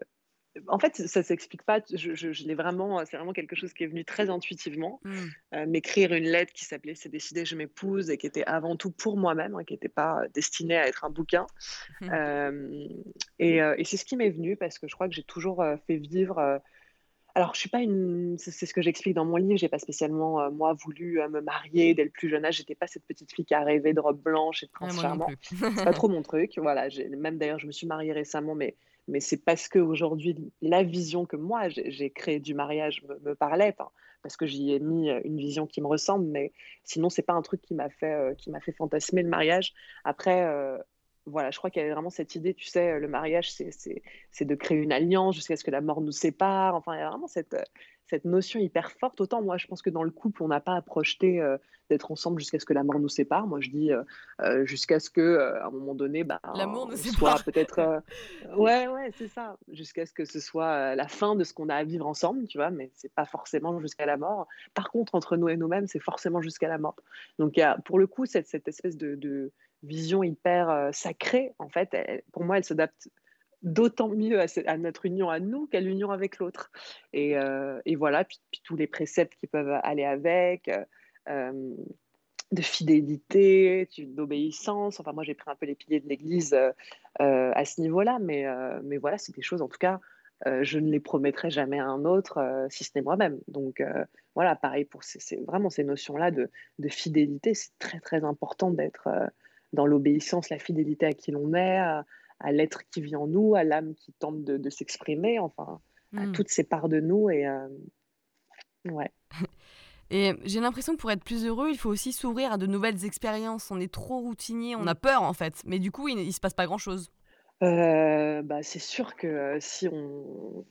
S2: en fait, ça s'explique pas. Je, l'ai vraiment, c'est vraiment quelque chose qui est venu très intuitivement. Mmh. Euh, m'écrire une lettre qui s'appelait C'est décidé, je m'épouse et qui était avant tout pour moi-même, hein, qui n'était pas destinée à être un bouquin. Mmh. Euh, euh, et, c'est ce qui m'est venu parce que je crois que j'ai toujours fait vivre. alors, je suis pas une. C'est ce que j'explique dans mon livre. J'ai pas spécialement moi voulu me marier dès le plus jeune âge. J'étais pas cette petite fille qui a rêvé de robe blanche et de prince charmant. c'est pas trop mon truc. Voilà. Même d'ailleurs, je me suis mariée récemment, mais mais c'est parce qu'aujourd'hui, la vision que moi, j'ai créée du mariage me, parlait, parce que j'y ai mis une vision qui me ressemble, mais sinon, c'est pas un truc qui m'a fait, euh, qui m'a fait fantasmer le mariage. Après, euh, voilà, je crois qu'il y avait vraiment cette idée, tu sais, le mariage, c'est de créer une alliance jusqu'à ce que la mort nous sépare. Enfin, il y a vraiment cette, cette notion hyper forte. Autant moi, je pense que dans le couple, on n'a pas à projeter euh, d'être ensemble jusqu'à ce que la mort nous sépare. Moi, je dis euh, euh, jusqu'à ce que, à un moment donné, bah,
S1: l'amour nous sépare.
S2: Peut-être. ouais, ouais, c'est ça. Jusqu'à ce que ce soit la fin de ce qu'on a à vivre ensemble, tu vois. Mais c'est pas forcément jusqu'à la mort. Par contre, entre nous et nous-mêmes, c'est forcément jusqu'à la mort. Donc, y a, pour le coup, cette, cette espèce de, vision hyper sacrée, en fait, pour moi, elle s'adapte d'autant mieux à, notre union à nous qu'à l'union avec l'autre. Et, euh, voilà, puis, tous les préceptes qui peuvent aller avec, euh, euh, de fidélité, d'obéissance. Enfin, moi, j'ai pris un peu les piliers de l'Église à ce niveau-là, mais, mais voilà, c'est des choses, en tout cas, je ne les promettrai jamais à un autre, si ce n'est moi-même. Donc voilà, pareil pour ces, vraiment ces notions-là de, de, fidélité, c'est très très important d'être dans l'obéissance, la fidélité à qui l'on est, à l'être qui vit en nous, à l'âme qui tente de, s'exprimer, enfin, à hmm. toutes ces parts de nous. Et euh, ouais.
S1: Et j'ai l'impression que pour être plus heureux, il faut aussi s'ouvrir à de nouvelles expériences. On est trop routinier, on a peur en fait. Mais du coup, il ne se passe pas grand-chose.
S2: Euh, bah, c'est sûr que euh, si on...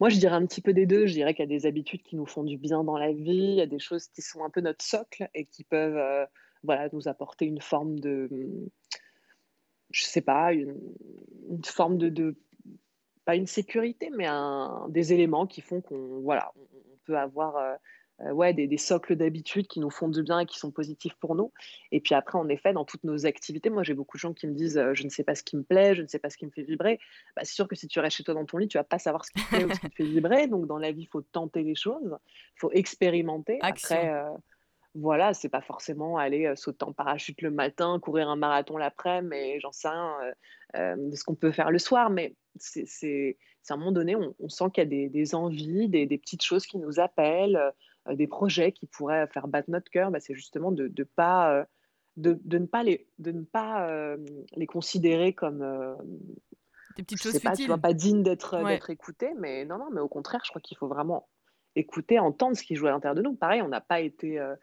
S2: Moi, je dirais un petit peu des deux. Je dirais qu'il y a des habitudes qui nous font du bien dans la vie. Il y a des choses qui sont un peu notre socle et qui peuvent voilà, nous apporter une forme de je sais pas, une, forme de, pas une sécurité, mais un, des éléments qui font qu'on voilà, on, peut avoir euh, euh, ouais, des, socles d'habitude qui nous font du bien et qui sont positifs pour nous. Et puis après, en effet, dans toutes nos activités, moi j'ai beaucoup de gens qui me disent euh, je ne sais pas ce qui me plaît, je ne sais pas ce qui me fait vibrer. Bah, c'est sûr que si tu restes chez toi dans ton lit, tu vas pas savoir ce qui te plaît ou ce qui te fait vibrer. Donc dans la vie, il faut tenter les choses, il faut expérimenter. Après, voilà, c'est pas forcément aller sauter en parachute le matin, courir un marathon l'après-midi, mais j'en sais rien de ce qu'on peut faire le soir. Mais c'est à un moment donné, on, sent qu'il y a des, envies, des, petites choses qui nous appellent, des projets qui pourraient faire battre notre cœur. Bah, c'est justement de, de pas de, de, ne pas les de ne pas les considérer comme
S1: des petites choses
S2: pas,
S1: futiles.
S2: pas dignes d'être écoutées, mais non non, mais au contraire, je crois qu'il faut vraiment écouter, entendre ce qui joue à l'intérieur de nous. Pareil, on n'a pas été euh,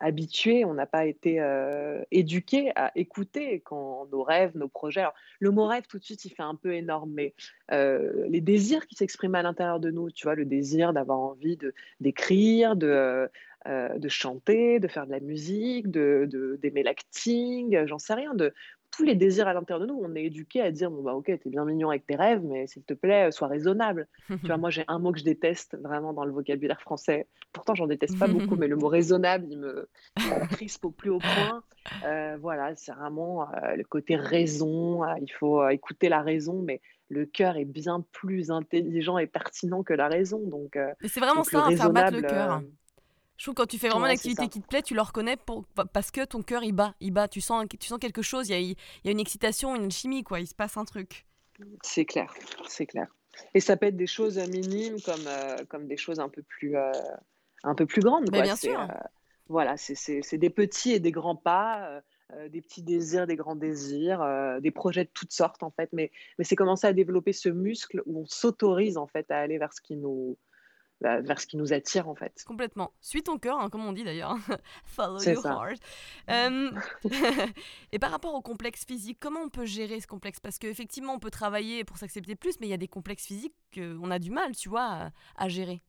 S2: habitués, on n'a pas été euh, éduqués à écouter quand nos rêves, nos projets. le mot rêve, tout de suite, il fait un peu énorme, mais euh, les désirs qui s'expriment à l'intérieur de nous, tu vois, le désir d'avoir envie de d'écrire, de, de chanter, de faire de la musique, de d'aimer l'acting, j'en sais rien, de tous les désirs à l'intérieur de nous, on est éduqué à dire bon bah ok, t'es bien mignon avec tes rêves, mais s'il te plaît, sois raisonnable. tu vois, moi j'ai un mot que je déteste vraiment dans le vocabulaire français. Pourtant, j'en déteste pas beaucoup, mais le mot raisonnable, il me, crispe au plus haut point. Euh, voilà, c'est vraiment euh, le côté raison. Euh, il faut écouter la raison, mais le cœur est bien plus intelligent et pertinent que la raison. Donc,
S1: c'est vraiment ça, hein, faire battre le cœur. Je trouve que quand tu fais vraiment l'activité qui te plaît, tu le reconnais pour, parce que ton cœur il bat, il bat. Tu sens, tu sens quelque chose, il y a, il y a une excitation, une chimie, quoi. Il se passe un truc.
S2: C'est clair, c'est clair. Et ça peut être des choses minimes comme, euh, comme des choses un peu plus, euh, un peu plus grandes.
S1: Quoi. bien sûr.
S2: Euh, voilà, c'est des petits et des grands pas, des petits désirs, des grands désirs, des projets de toutes sortes en fait. Mais, mais c'est commencer à développer ce muscle où on s'autorise en fait à aller vers ce qui nous, vers ce qui nous attire en fait.
S1: Complètement. Suis ton cœur, hein, comme on dit d'ailleurs. Follow your heart. Euh, et par rapport au complexe physique, comment on peut gérer ce complexe? Parce qu'effectivement, on peut travailler pour s'accepter plus, mais il y a des complexes physiques qu'on a du mal, tu vois, à, gérer.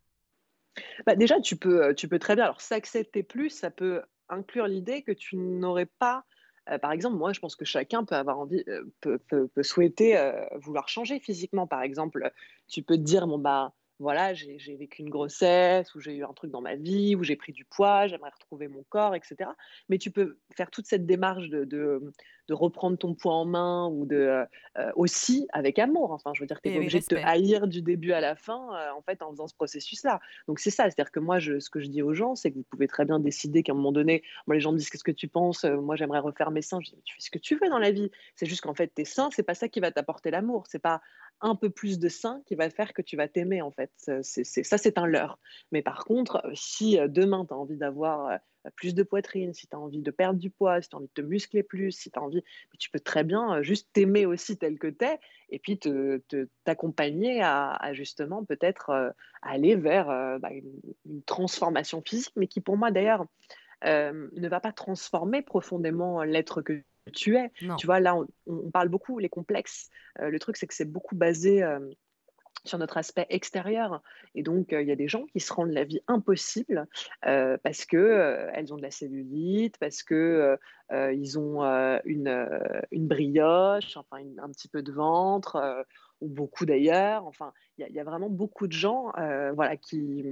S2: Bah déjà, tu peux, euh, tu peux très bien. Alors, s'accepter plus, ça peut inclure l'idée que tu n'aurais pas euh, par exemple, moi, je pense que chacun peut avoir envie, peut, peut, souhaiter vouloir changer physiquement. Par exemple, tu peux te dire, bon, bah, voilà, j'ai vécu une grossesse, ou j'ai eu un truc dans ma vie, où j'ai pris du poids, j'aimerais retrouver mon corps, etc. Mais tu peux faire toute cette démarche de, de, reprendre ton poids en main, ou de euh, aussi avec amour. Enfin, je veux dire, tu n'es pas obligé de te haïr du début à la fin, euh, en fait, en faisant ce processus-là. Donc c'est ça, c'est-à-dire que moi, je, ce que je dis aux gens, c'est que vous pouvez très bien décider qu'à un moment donné, moi, les gens me disent qu'est-ce que tu penses, euh, moi, j'aimerais refaire mes seins. Je dis, tu fais ce que tu veux dans la vie. C'est juste qu'en fait, tes seins, c'est pas ça qui va t'apporter l'amour. C'est pas un peu plus de seins qui va faire que tu vas t'aimer en fait. C'est, ça, c'est un leurre. Mais par contre, euh, si euh, demain tu as envie d'avoir euh, plus de poitrine, si tu as envie de perdre du poids, si tu as envie de te muscler plus, si tu as envie, tu peux très bien juste t'aimer aussi tel que tu es et puis te, t'accompagner à, justement peut-être aller vers bah, une, transformation physique, mais qui pour moi d'ailleurs ne va pas transformer profondément l'être que tu es. Tu vois, là, on, parle beaucoup, les complexes. Euh, le truc, c'est que c'est beaucoup basé euh, sur notre aspect extérieur. Et donc, euh, il y a des gens qui se rendent la vie impossible parce qu'elles elles ont de la cellulite, parce qu'ils ils ont une, une, brioche, enfin, un petit peu de ventre ou beaucoup d'ailleurs. Enfin, il y, a vraiment beaucoup de gens euh, voilà, qui,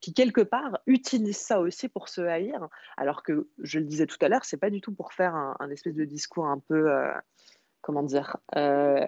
S2: qui, quelque part, utilisent ça aussi pour se haïr, alors que, je le disais tout à l'heure, c'est pas du tout pour faire un, espèce de discours un peu, euh, comment dire, euh,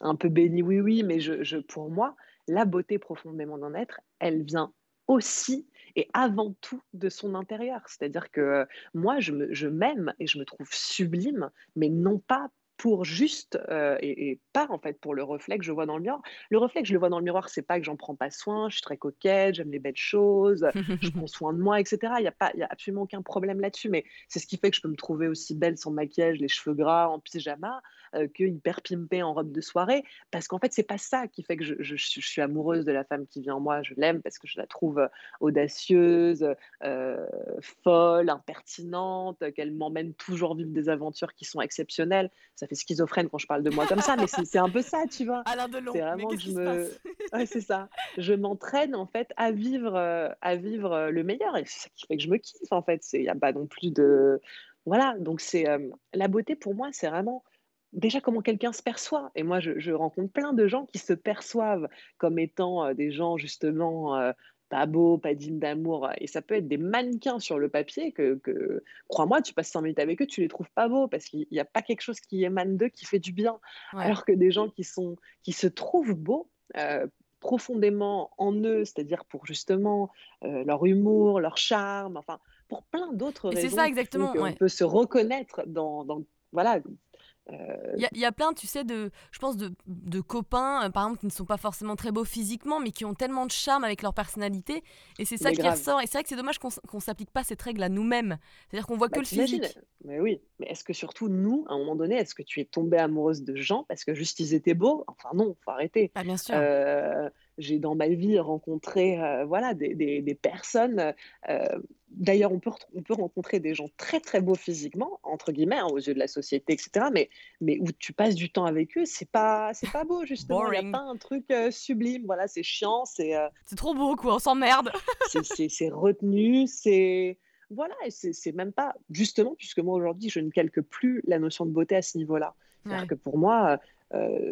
S2: un peu béni oui oui, mais je, je, pour moi, la beauté profondément d'un être, elle vient aussi et avant tout de son intérieur. C'est-à-dire que moi, je m'aime et je me trouve sublime, mais non pas pour juste euh, et, pas en fait pour le reflet que je vois dans le miroir. Le reflet que je le vois dans le miroir, c'est pas que j'en prends pas soin, je suis très coquette, j'aime les belles choses, je prends soin de moi, etc. Il y a pas, il y a absolument aucun problème là-dessus. Mais c'est ce qui fait que je peux me trouver aussi belle sans maquillage, les cheveux gras, en pyjama, euh, que hyper pimpée en robe de soirée, parce qu'en fait c'est pas ça qui fait que je, je, suis amoureuse de la femme qui vient en moi. Je l'aime parce que je la trouve euh, audacieuse, folle, impertinente, qu'elle m'emmène toujours vivre des aventures qui sont exceptionnelles. Ça schizophrène quand je parle de moi comme ça, mais c'est un peu ça, tu vois.
S1: Alain Delon.
S2: C'est vraiment que je me. Ouais, c'est ça. Je m'entraîne en fait à vivre, euh, à vivre euh, le meilleur, et c'est ça qui fait que je me kiffe en fait. Il n'y a pas non plus de. Voilà, donc c'est euh, la beauté pour moi, c'est vraiment déjà comment quelqu'un se perçoit. Et moi, je, je, rencontre plein de gens qui se perçoivent comme étant des gens justement pas beau, pas digne d'amour. Et ça peut être des mannequins sur le papier que, crois-moi, tu passes 5 minutes avec eux, tu les trouves pas beaux parce qu'il n'y a pas quelque chose qui émane d'eux qui fait du bien. Alors que des gens qui, sont, qui se trouvent beaux, euh, profondément en eux, c'est-à-dire pour justement euh, leur humour, leur charme, enfin, pour plein d'autres raisons.
S1: C'est ça exactement.
S2: On peut se reconnaître dans, dans voilà,
S1: il euh, y, a plein, tu sais, de, je pense, de, de copains, euh, par exemple, qui ne sont pas forcément très beaux physiquement, mais qui ont tellement de charme avec leur personnalité. Et c'est ça qui ressort. Et c'est vrai que c'est dommage qu'on ne s'applique pas cette règle à nous-mêmes. C'est-à-dire qu'on voit bah, que le physique.
S2: Mais oui, mais est-ce que surtout, nous, à un moment donné, est-ce que tu es tombée amoureuse de gens parce que juste ils étaient beaux? Enfin, non, faut arrêter.
S1: Ah, bien sûr.
S2: Euh, j'ai dans ma vie rencontré euh, voilà, des, des, personnes. Euh, d'ailleurs, on peut, on peut rencontrer des gens très très beaux physiquement, entre guillemets, hein, aux yeux de la société, etc. Mais, mais où tu passes du temps avec eux, c'est pas, c'est pas beau, justement. Il n'y a pas un truc euh, sublime. Voilà, c'est chiant. C'est
S1: c'est trop beau, quoi. On s'emmerde.
S2: c'est retenu. C'est voilà, et c'est même pas justement puisque moi aujourd'hui je ne calque plus la notion de beauté à ce niveau-là. C'est-à-dire que pour moi,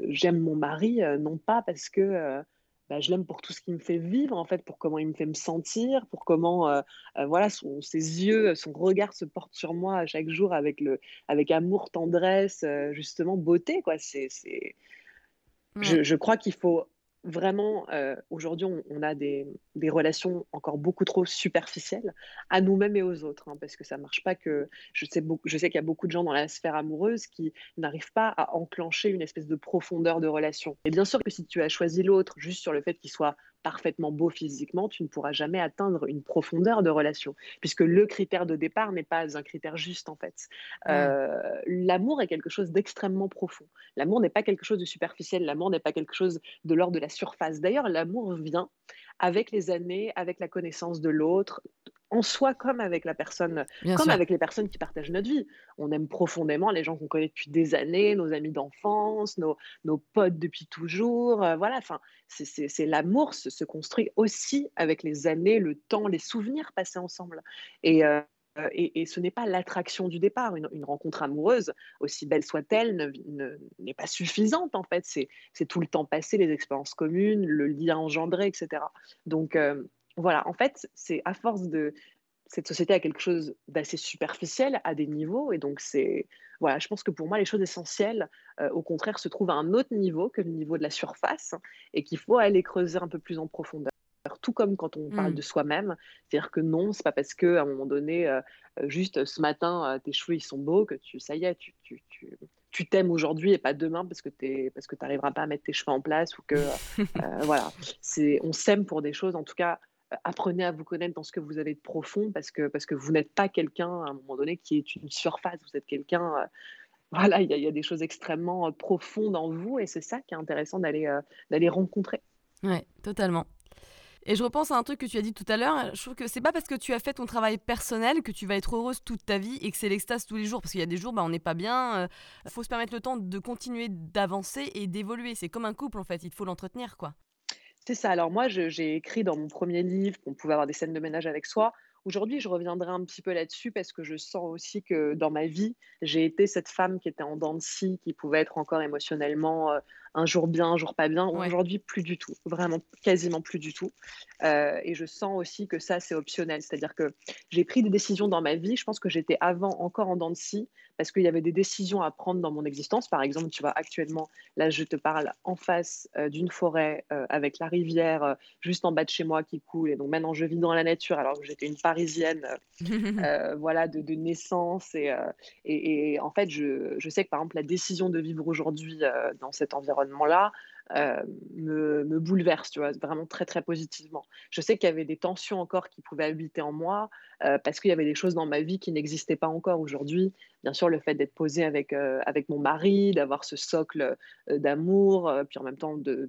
S2: j'aime mon mari non pas parce que bah, je l'aime pour tout ce qu'il me fait vivre, en fait, pour comment il me fait me sentir, pour comment voilà, son, ses yeux, son regard se porte sur moi chaque jour avec, le, avec amour, tendresse, justement beauté. Quoi. C'est, je, je crois qu'il faut vraiment, euh, aujourd'hui, on, a des, relations encore beaucoup trop superficielles à nous-mêmes et aux autres, hein, parce que ça ne marche pas que. Je sais, je sais qu'il y a beaucoup de gens dans la sphère amoureuse qui n'arrivent pas à enclencher une espèce de profondeur de relation. Et bien sûr que si tu as choisi l'autre juste sur le fait qu'il soit parfaitement beau physiquement, tu ne pourras jamais atteindre une profondeur de relation, puisque le critère de départ n'est pas un critère juste en fait. Euh, l'amour est quelque chose d'extrêmement profond. L'amour n'est pas quelque chose de superficiel, l'amour n'est pas quelque chose de l'ordre de la surface. D'ailleurs, l'amour vient avec les années, avec la connaissance de l'autre, en soi comme avec la personne, comme avec les personnes qui partagent notre vie. On aime profondément les gens qu'on connaît depuis des années, nos amis d'enfance, nos, nos, potes depuis toujours. Euh, voilà, enfin, c'est l'amour se, se, construit aussi avec les années, le temps, les souvenirs passés ensemble. Et, euh, et, et, ce n'est pas l'attraction du départ. Une, une, rencontre amoureuse, aussi belle soit-elle, n'est pas suffisante en fait. C'est tout le temps passé, les expériences communes, le lien engendré, etc. Donc, euh, voilà, en fait, c'est à force de. Cette société a quelque chose d'assez superficiel à des niveaux. Et donc, c'est. Voilà, je pense que pour moi, les choses essentielles, euh, au contraire, se trouvent à un autre niveau que le niveau de la surface et qu'il faut aller creuser un peu plus en profondeur tout comme quand on parle mmh. de soi-même. C'est-à-dire que non, c'est pas parce que à un moment donné, euh, euh, juste ce matin, tes cheveux ils sont beaux que tu, ça y est, tu, tu, tu, tu t'aimes aujourd'hui et pas demain parce que tu parce que n'arriveras pas à mettre tes cheveux en place ou que voilà. C'est, on s'aime pour des choses. En tout cas, apprenez à vous connaître dans ce que vous avez de profond parce que, parce que vous n'êtes pas quelqu'un, à un moment donné, qui est une surface. Vous êtes quelqu'un, euh, voilà, il y, a des choses extrêmement euh, profondes en vous et c'est ça qui est intéressant d'aller euh, d'aller rencontrer.
S1: Ouais, totalement. Et je repense à un truc que tu as dit tout à l'heure. Je trouve que c'est pas parce que tu as fait ton travail personnel que tu vas être heureuse toute ta vie et que c'est l'extase tous les jours. Parce qu'il y a des jours, bah, on n'est pas bien. Il faut se permettre le temps de continuer d'avancer et d'évoluer. C'est comme un couple en fait. Il faut l'entretenir, quoi.
S2: C'est ça. Alors moi, j'ai écrit dans mon premier livre qu'on pouvait avoir des scènes de ménage avec soi. Aujourd'hui, je reviendrai un petit peu là-dessus parce que je sens aussi que dans ma vie, j'ai été cette femme qui était en dents de scie, qui pouvait être encore émotionnellement euh, un jour bien, un jour pas bien. Aujourd'hui, plus du tout, vraiment quasiment plus du tout. Euh, et je sens aussi que ça, c'est optionnel. C'est-à-dire que j'ai pris des décisions dans ma vie. Je pense que j'étais avant encore en dents de scie parce qu'il y avait des décisions à prendre dans mon existence. Par exemple, tu vois, actuellement, là, je te parle en face euh, d'une forêt euh, avec la rivière juste en bas de chez moi qui coule. Et donc maintenant, je vis dans la nature alors que j'étais une Parisienne, voilà, de, de, naissance. Et, et, et, en fait, je, je, sais que par exemple, la décision de vivre aujourd'hui dans cet environnement-là, euh, me, bouleverse, vraiment très très positivement. Je sais qu'il y avait des tensions encore qui pouvaient habiter en moi euh, parce qu'il y avait des choses dans ma vie qui n'existaient pas encore aujourd'hui. Bien sûr, le fait d'être posé avec, euh, avec mon mari, d'avoir ce socle d'amour, puis en même temps de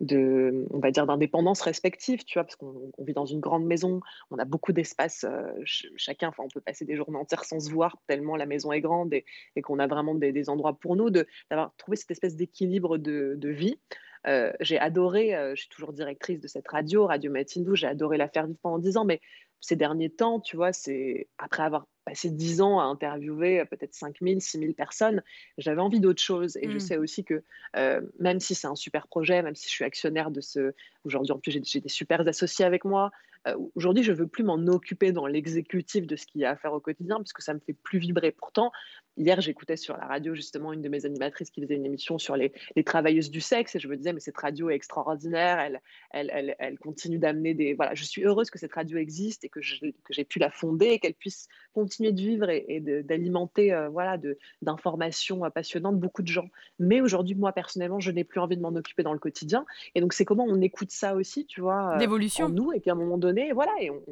S2: de, on va dire, d'indépendance respective, tu vois, parce qu'on vit dans une grande maison, on a beaucoup d'espace, euh, chacun, enfin, on peut passer des journées entières sans se voir, tellement la maison est grande et, qu'on a vraiment des, endroits pour nous, d'avoir trouvé cette espèce d'équilibre de, vie. Euh, j'ai adoré, euh, je suis toujours directrice de cette radio, Radio Matindou, j'ai adoré la faire vivre pendant dix ans, mais ces derniers temps, tu vois, c'est après avoir passé dix ans à interviewer euh, peut-être 5000, 6000 personnes, j'avais envie d'autre chose. Et je mmh. sais aussi que euh, même si c'est un super projet, même si je suis actionnaire de ce... Aujourd'hui, en plus, j'ai des super associés avec moi. Euh, aujourd'hui, je veux plus m'en occuper dans l'exécutif de ce qu'il y a à faire au quotidien, parce que ça me fait plus vibrer. Pourtant, Hier, j'écoutais sur la radio justement une de mes animatrices qui faisait une émission sur les, travailleuses du sexe et je me disais, mais cette radio est extraordinaire, elle, elle, elle, continue d'amener des... Voilà, je suis heureuse que cette radio existe et que j'ai pu la fonder et qu'elle puisse continuer de vivre et, d'alimenter euh, voilà, d'informations passionnantes beaucoup de gens. Mais aujourd'hui, moi, personnellement, je n'ai plus envie de m'en occuper dans le quotidien. Et donc, c'est comment on écoute ça aussi, tu vois,
S1: L'évolution.
S2: en nous et qu'à un moment donné, voilà, et on,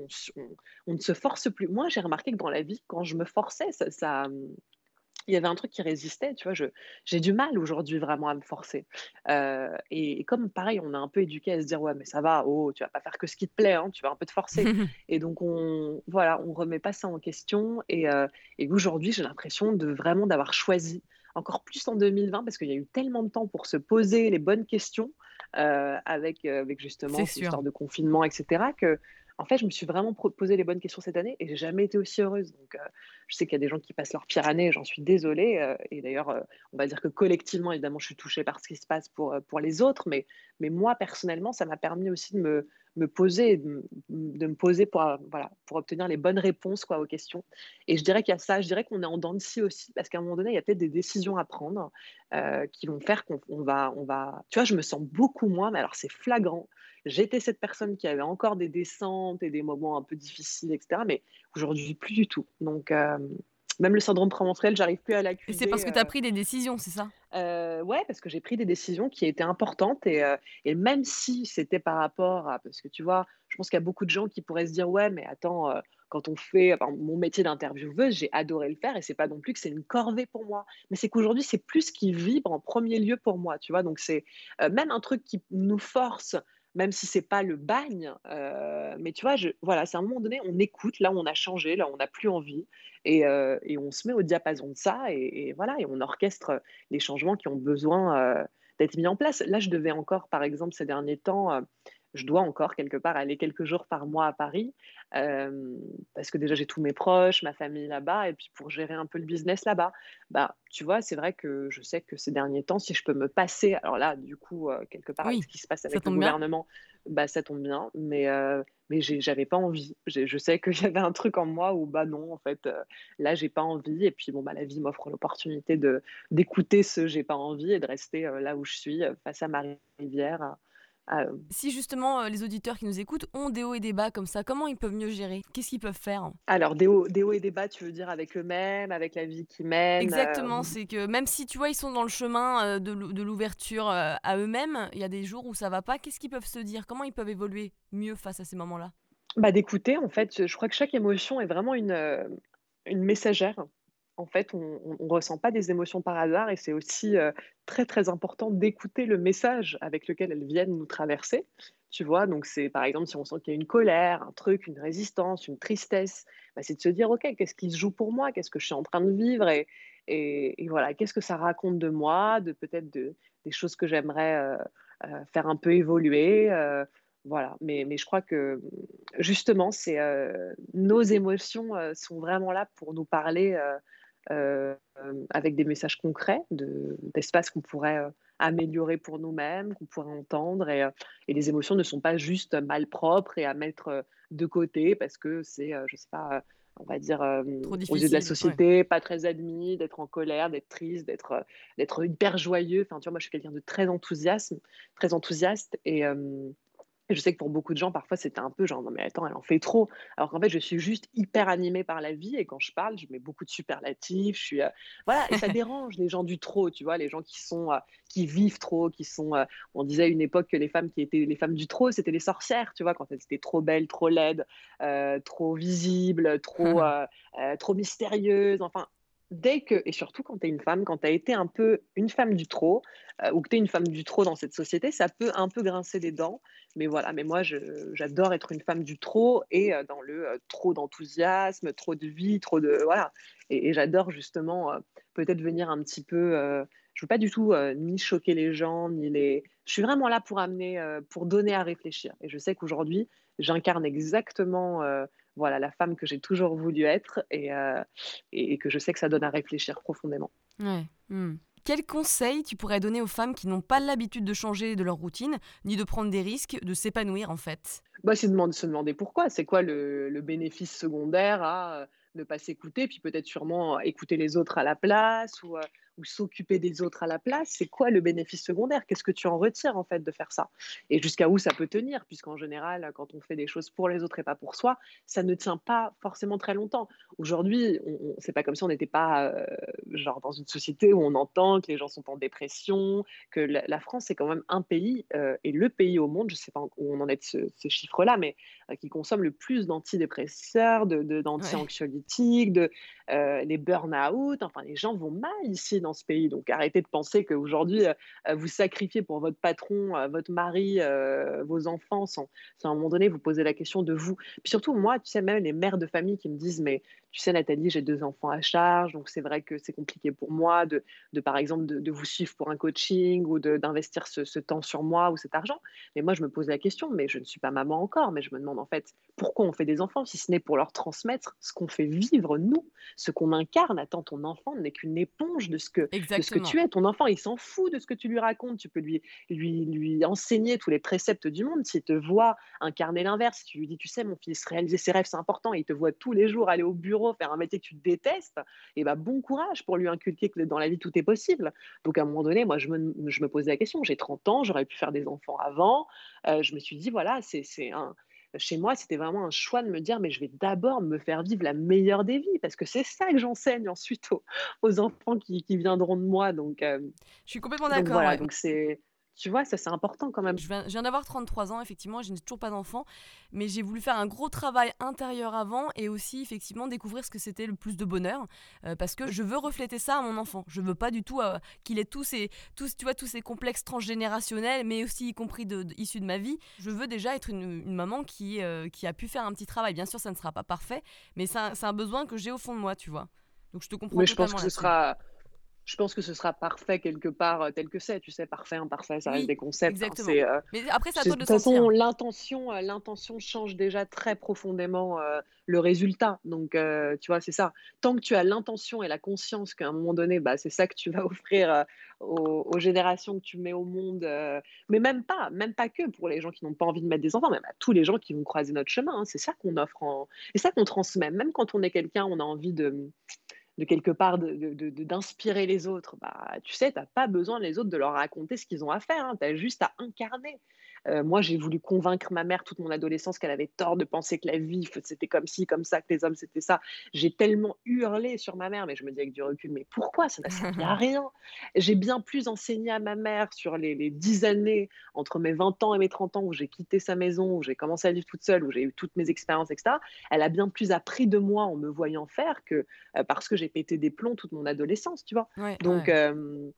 S2: on, ne se force plus. Moi, j'ai remarqué que dans la vie, quand je me forçais, ça, ça il y avait un truc qui résistait, tu vois, j'ai du mal aujourd'hui vraiment à me forcer. Euh, et, comme pareil, on a un peu éduqué à se dire, ouais, mais ça va, oh, tu vas pas faire que ce qui te plaît, hein, tu vas un peu te forcer. et donc, on voilà, on remet pas ça en question. Et, euh, et aujourd'hui, j'ai l'impression de vraiment d'avoir choisi, encore plus en 2020, parce qu'il y a eu tellement de temps pour se poser les bonnes questions euh, avec, avec justement cette histoire de confinement, etc., que en fait, je me suis vraiment posé les bonnes questions cette année et j'ai jamais été aussi heureuse. Donc, je sais qu'il y a des gens qui passent leur pire année, j'en suis désolée. et d'ailleurs, on va dire que collectivement, évidemment, je suis touchée par ce qui se passe pour, pour les autres, mais, mais moi, personnellement, ça m'a permis aussi de me, me poser, de, me poser pour, voilà, pour obtenir les bonnes réponses quoi, aux questions. Et je dirais qu'il y a ça, je dirais qu'on est en dents de scie aussi, parce qu'à un moment donné, il y a peut-être des décisions à prendre qui vont faire qu'on va, on va. Tu vois, je me sens beaucoup moins, mais alors c'est flagrant. J'étais cette personne qui avait encore des descentes et des moments un peu difficiles, etc. Mais aujourd'hui, plus du tout. Donc, euh, même le syndrome prémenstruel, j'arrive plus à l'accuser.
S1: C'est parce que tu as euh. pris des décisions, c'est ça?
S2: euh, Ouais, parce que j'ai pris des décisions qui étaient importantes. Et, et même si c'était par rapport à. Parce que tu vois, je pense qu'il y a beaucoup de gens qui pourraient se dire Ouais, mais attends, quand on fait mon métier d'intervieweuse, j'ai adoré le faire et c'est pas non plus que c'est une corvée pour moi. Mais c'est qu'aujourd'hui, c'est plus ce qui vibre en premier lieu pour moi, tu vois. Donc, c'est même un truc qui nous force même si c'est pas le bagne. Euh, mais tu vois, voilà, c'est à un moment donné, on écoute, là on a changé, là on n'a plus envie, et, euh, et, on se met au diapason de ça, et, voilà, et on orchestre les changements qui ont besoin euh, d'être mis en place. Là, je devais encore, par exemple, ces derniers temps, je dois encore quelque part aller quelques jours par mois à Paris parce que déjà j'ai tous mes proches, ma famille là-bas, et puis pour gérer un peu le business là-bas, bah tu vois, c'est vrai que je sais que ces derniers temps, si je peux me passer, alors là, du coup, quelque part, avec ce qui se passe avec le gouvernement, bah ça tombe bien, mais mais j'avais pas envie. Je sais qu'il y avait un truc en moi où bah non, en fait, là j'ai pas envie, et puis bon bah la vie m'offre l'opportunité d'écouter ce j'ai pas envie et de rester là où je suis face à ma rivière
S1: ah, si justement euh, les auditeurs qui nous écoutent ont des hauts et des bas comme ça, comment ils peuvent mieux gérer? Qu'est-ce qu'ils peuvent faire?
S2: Alors, des hauts, des hauts et des bas, tu veux dire avec eux-mêmes, avec la vie qu'ils mènent
S1: Exactement, euh, c'est que même si tu vois, ils sont dans le chemin euh, de l'ouverture à eux-mêmes, il y a des jours où ça va pas, qu'est-ce qu'ils peuvent se dire? Comment ils peuvent évoluer mieux face à ces moments-là?
S2: Bah, D'écouter, en fait, je crois que chaque émotion est vraiment une, une messagère en fait, on ne ressent pas des émotions par hasard et c'est aussi très très important d'écouter le message avec lequel elles viennent nous traverser. Tu vois, donc c'est par exemple si on sent qu'il y a une colère, un truc, une résistance, une tristesse, bah, c'est de se dire ok, qu'est-ce qui se joue pour moi, qu'est-ce que je suis en train de vivre? Et, voilà, qu'est-ce que ça raconte de moi, de peut-être de, des choses que j'aimerais faire un peu évoluer. Voilà, mais, mais je crois que justement, c'est nos émotions sont vraiment là pour nous parler euh, avec des messages concrets d'espaces qu'on pourrait euh, améliorer pour nous-mêmes, qu'on pourrait entendre. Et, euh, et, les émotions ne sont pas juste mal propres et à mettre de côté parce que c'est, je sais pas, on va dire, aux yeux de la société, pas très admis, d'être en colère, d'être triste, d'être, d'être hyper joyeux. Enfin, tu vois, moi, je suis quelqu'un de très enthousiaste, très enthousiaste. Et, je sais que pour beaucoup de gens, parfois, c'était un peu genre, non mais attends, elle en fait trop. Alors qu'en fait, je suis juste hyper animée par la vie et quand je parle, je mets beaucoup de superlatifs. Je suis, euh, voilà, et ça dérange les gens du trop, tu vois, les gens qui sont, euh, qui vivent trop, qui sont, euh, on disait à une époque que les femmes qui étaient les femmes du trop, c'était les sorcières, tu vois, quand elles étaient trop belles, trop laides, trop visibles, trop, trop mystérieuses. Enfin, dès que, et surtout quand tu es une femme, quand tu as été un peu une femme du trop, ou que tu es une femme du trop dans cette société, ça peut un peu grincer des dents. Mais voilà, mais moi, j'adore être une femme du trop et dans le trop d'enthousiasme, trop de vie, trop de. Voilà. Et, j'adore justement peut-être venir un petit peu. je veux pas du tout ni choquer les gens, ni les. Je suis vraiment là pour amener, pour donner à réfléchir. Et je sais qu'aujourd'hui, j'incarne exactement voilà, la femme que j'ai toujours voulu être et, et, que je sais que ça donne à réfléchir profondément.
S1: Ouais. Mmh. Quels conseils tu pourrais donner aux femmes qui n'ont pas l'habitude de changer de leur routine, ni de prendre des risques, de s'épanouir en fait?
S2: Bah, C'est de se demander pourquoi. C'est quoi le, le, bénéfice secondaire à ne pas s'écouter, puis peut-être sûrement écouter les autres à la place ou, ou s'occuper des autres à la place, c'est quoi le bénéfice secondaire? Qu'est-ce que tu en retires en fait de faire ça? Et jusqu'à où ça peut tenir? Puisqu'en général, quand on fait des choses pour les autres et pas pour soi, ça ne tient pas forcément très longtemps. Aujourd'hui, c'est pas comme si on n'était pas euh, genre dans une société où on entend que les gens sont en dépression, que la, France est quand même un pays euh, et le pays au monde, je sais pas où on en est de ces chiffres-là, mais euh, qui consomme le plus d'antidépresseurs, d'anti-anxiolytiques, de, de les burn-out. Enfin, les gens vont mal ici dans ce pays. Donc arrêtez de penser qu'aujourd'hui, euh, euh, vous sacrifiez pour votre patron, euh, votre mari, vos enfants, sans, à un moment donné vous posez la question de vous. Puis surtout, moi, tu sais, même les mères de famille qui me disent, mais tu sais, Nathalie, j'ai deux enfants à charge, donc c'est vrai que c'est compliqué pour moi de, de par exemple, de, de vous suivre pour un coaching ou d'investir ce, ce, temps sur moi ou cet argent. Mais moi, je me pose la question, mais je ne suis pas maman encore, mais je me demande en fait pourquoi on fait des enfants, si ce n'est pour leur transmettre ce qu'on fait vivre nous, ce qu'on incarne. Attends, ton enfant n'est qu'une éponge de ce, que, de ce que tu es. Ton enfant, il s'en fout de ce que tu lui racontes. Tu peux lui, lui, lui enseigner tous les préceptes du monde. S'il te voit incarner l'inverse, si tu lui dis, tu sais, mon fils, réaliser ses rêves, c'est important, et il te voit tous les jours aller au bureau, faire un métier que tu détestes, et eh ben bon courage pour lui inculquer que dans la vie, tout est possible. Donc, à un moment donné, moi, je me, je me posais la question, j'ai 30 ans, j'aurais pu faire des enfants avant. Euh, je me suis dit, voilà, c'est un chez moi, c'était vraiment un choix de me dire, mais je vais d'abord me faire vivre la meilleure des vies, parce que c'est ça que j'enseigne ensuite aux, enfants qui, viendront de moi. Donc, euh,
S1: je suis complètement d'accord.
S2: Voilà, donc c'est tu vois, ça c'est important quand même.
S1: Je viens, d'avoir 33 ans, effectivement, je n'ai toujours pas d'enfant, mais j'ai voulu faire un gros travail intérieur avant et aussi effectivement découvrir ce que c'était le plus de bonheur, euh, parce que je veux refléter ça à mon enfant. Je veux pas du tout euh, qu'il ait tous ces, tous, tu vois, tous ces complexes transgénérationnels, mais aussi y compris de, issus de ma vie. Je veux déjà être une, maman qui, euh, qui a pu faire un petit travail. Bien sûr, ça ne sera pas parfait, mais c'est un, un, besoin que j'ai au fond de moi, tu vois. Donc je te comprends.
S2: Mais je pense que ce sera je pense que ce sera parfait quelque part euh, tel que c'est. Tu sais, parfait, imparfait, ça reste des concepts.
S1: Hein, exactement. Euh, mais après, toi de,
S2: de toute façon, l'intention, euh, l'intention change déjà très profondément le résultat. Donc, tu vois, c'est ça. Tant que tu as l'intention et la conscience qu'à un moment donné, bah, c'est ça que tu vas offrir aux, générations que tu mets au monde, mais même pas, même pas que pour les gens qui n'ont pas envie de mettre des enfants, même à tous les gens qui vont croiser notre chemin. Hein. c'est ça qu'on offre, en... et ça qu'on transmet. Même quand on est quelqu'un, on a envie de de quelque part d'inspirer les autres, bah, tu sais, tu n'as pas besoin les autres de leur raconter ce qu'ils ont à faire, hein. tu as juste à incarner. Euh, moi, j'ai voulu convaincre ma mère toute mon adolescence qu'elle avait tort de penser que la vie, c'était comme ci, comme ça, que les hommes, c'était ça. J'ai tellement hurlé sur ma mère, mais je me dis avec du recul, mais pourquoi? Ça n'a servi à rien. J'ai bien plus enseigné à ma mère sur les, dix années entre mes 20 ans et mes 30 ans où j'ai quitté sa maison, où j'ai commencé à vivre toute seule, où j'ai eu toutes mes expériences, etc. Elle a bien plus appris de moi en me voyant faire que euh, parce que j'ai pété des plombs toute mon adolescence, tu vois? Donc, euh,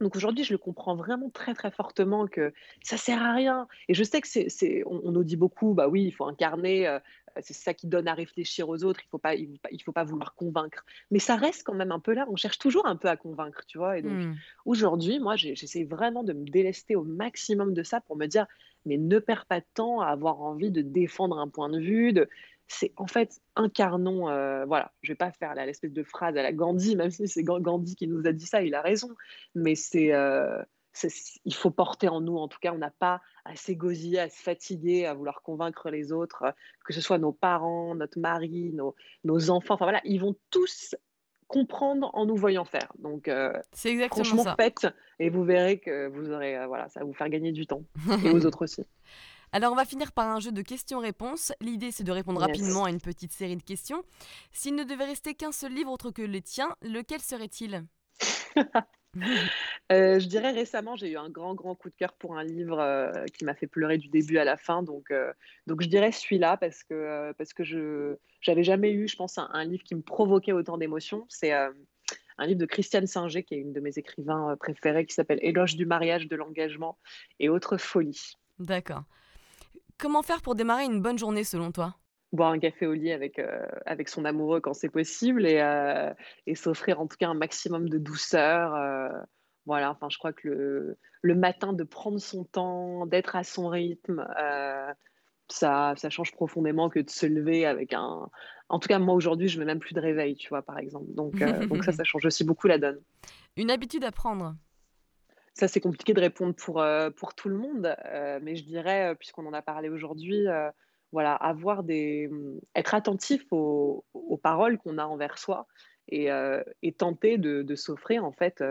S2: donc aujourd'hui, je le comprends vraiment très très fortement que ça sert à rien. Et je sais que c'est, on, nous dit beaucoup, bah oui, il faut incarner, euh, c'est ça qui donne à réfléchir aux autres. Il faut pas, il, faut pas vouloir convaincre. Mais ça reste quand même un peu là. On cherche toujours un peu à convaincre, tu vois. Et donc mmh. aujourd'hui, moi, j'essaie vraiment de me délester au maximum de ça pour me dire, mais ne perds pas de temps à avoir envie de défendre un point de vue, de c'est en fait incarnons, euh, voilà, je vais pas faire l'espèce de phrase à la Gandhi, même si c'est Gandhi qui nous a dit ça, il a raison, mais euh, c'est, il faut porter en nous, en tout cas, on n'a pas à s'égosiller, à se fatiguer, à vouloir convaincre les autres, que ce soit nos parents, notre mari, nos, nos enfants, enfin voilà, ils vont tous comprendre en nous voyant faire. Donc, euh,
S1: c'est exactement
S2: franchement,
S1: ça.
S2: faites et vous verrez que vous aurez, voilà, ça va vous faire gagner du temps et aux autres aussi.
S1: Alors on va finir par un jeu de questions-réponses. L'idée c'est de répondre rapidement à une petite série de questions. S'il ne devait rester qu'un seul livre autre que le tien, lequel serait-il?
S2: Euh, je dirais récemment, j'ai eu un grand, grand coup de cœur pour un livre euh, qui m'a fait pleurer du début à la fin. Donc, euh, donc je dirais celui-là parce que, parce que je n'avais jamais eu, je pense, un, un, livre qui me provoquait autant d'émotions. C'est un livre de Christiane Singer, qui est une de mes écrivains préférés, qui s'appelle Éloge du mariage, de l'engagement et autres folies.
S1: D'accord. Comment faire pour démarrer une bonne journée selon toi?
S2: Boire un café au lit avec, euh, avec son amoureux quand c'est possible et, euh, et s'offrir en tout cas un maximum de douceur. Euh, voilà, enfin, je crois que le, le, matin, de prendre son temps, d'être à son rythme, ça, ça change profondément que de se lever avec un. En tout cas, moi aujourd'hui, je ne mets même plus de réveil, tu vois, par exemple. Donc, donc ça, ça change aussi beaucoup la donne.
S1: Une habitude à prendre?
S2: Ça, c'est compliqué de répondre pour, euh, pour tout le monde, euh, mais je dirais, euh, puisqu'on en a parlé aujourd'hui, voilà, avoir des, mm, être attentif aux, paroles qu'on a envers soi et, et tenter de, de s'offrir en fait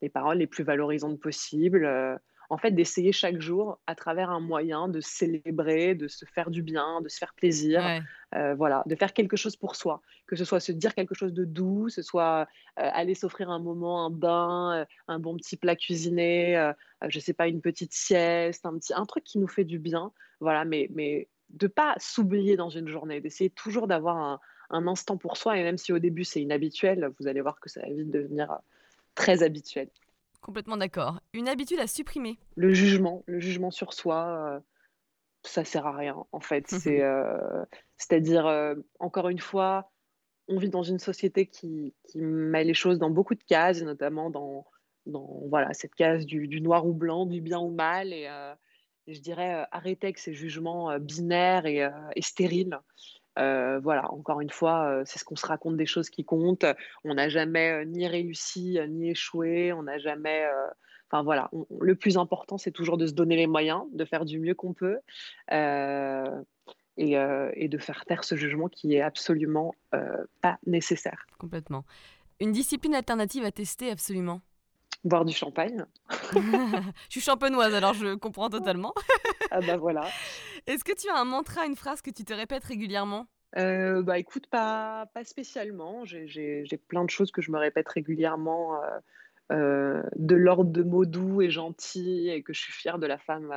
S2: les paroles les plus valorisantes possibles en fait, d'essayer chaque jour, à travers un moyen, de célébrer, de se faire du bien, de se faire plaisir, euh, voilà, de faire quelque chose pour soi, que ce soit se dire quelque chose de doux, ce soit euh, aller s'offrir un moment, un bain, euh, un bon petit plat cuisiné, je sais pas, une petite sieste, un petit, un truc qui nous fait du bien, voilà, mais mais de pas s'oublier dans une journée, d'essayer toujours d'avoir un, un instant pour soi, et même si au début c'est inhabituel, vous allez voir que ça va vite devenir très habituel.
S1: Complètement d'accord. Une habitude à supprimer
S2: Le jugement, le jugement sur soi, euh, ça sert à rien en fait. C'est, euh, c'est-à-dire, euh, encore une fois, on vit dans une société qui qui met les choses dans beaucoup de cases, notamment dans dans voilà, cette case du du noir ou blanc, du bien ou mal et et je dirais, heu, arrêter avec ces jugements, binaires et stériles. Heu, voilà, encore une fois, heu, c'est ce qu'on se raconte des choses qui comptent. On n'a jamais, heu, ni réussi, ni échoué. On n'a jamais, enfin voilà, le plus important, c'est toujours de se donner les moyens, de faire du mieux qu'on peut, et de faire taire ce jugement qui est absolument, pas nécessaire.
S1: Complètement. Une discipline alternative à tester absolument?
S2: Boire du champagne.
S1: Je suis champenoise, alors je comprends totalement.
S2: Ah bah voilà.
S1: Est-ce que tu as un mantra, une phrase que tu te répètes régulièrement?
S2: Heu, bah, écoute, pas pas spécialement. J'ai plein de choses que je me répète régulièrement, heu heu, de l'ordre de mots doux et gentils et que je suis fière de la femme,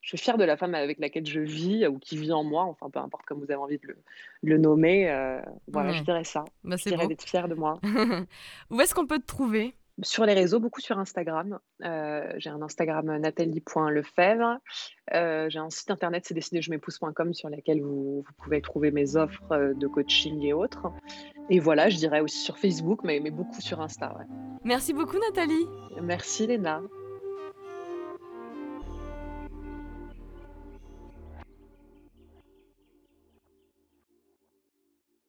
S2: je suis fière de la femme avec laquelle je vis ou qui vit en moi, enfin, peu importe comme vous avez envie de le le nommer, voilà, je dirais ça.
S1: bah,
S2: Je dirais d'être fière de moi.
S1: Où est-ce qu'on peut te trouver?
S2: Sur les réseaux, beaucoup sur Instagram. Heu, j'ai un Instagram, nathalie.lefebvre. Heu, j'ai un site internet, c'est décidezjemépouse.com sur lequel vous vous pouvez trouver mes offres, heu, de coaching et autres et voilà, je dirais aussi sur Facebook, mais mais beaucoup sur Insta, ouais.
S1: Merci beaucoup Nathalie.
S2: Merci Léna.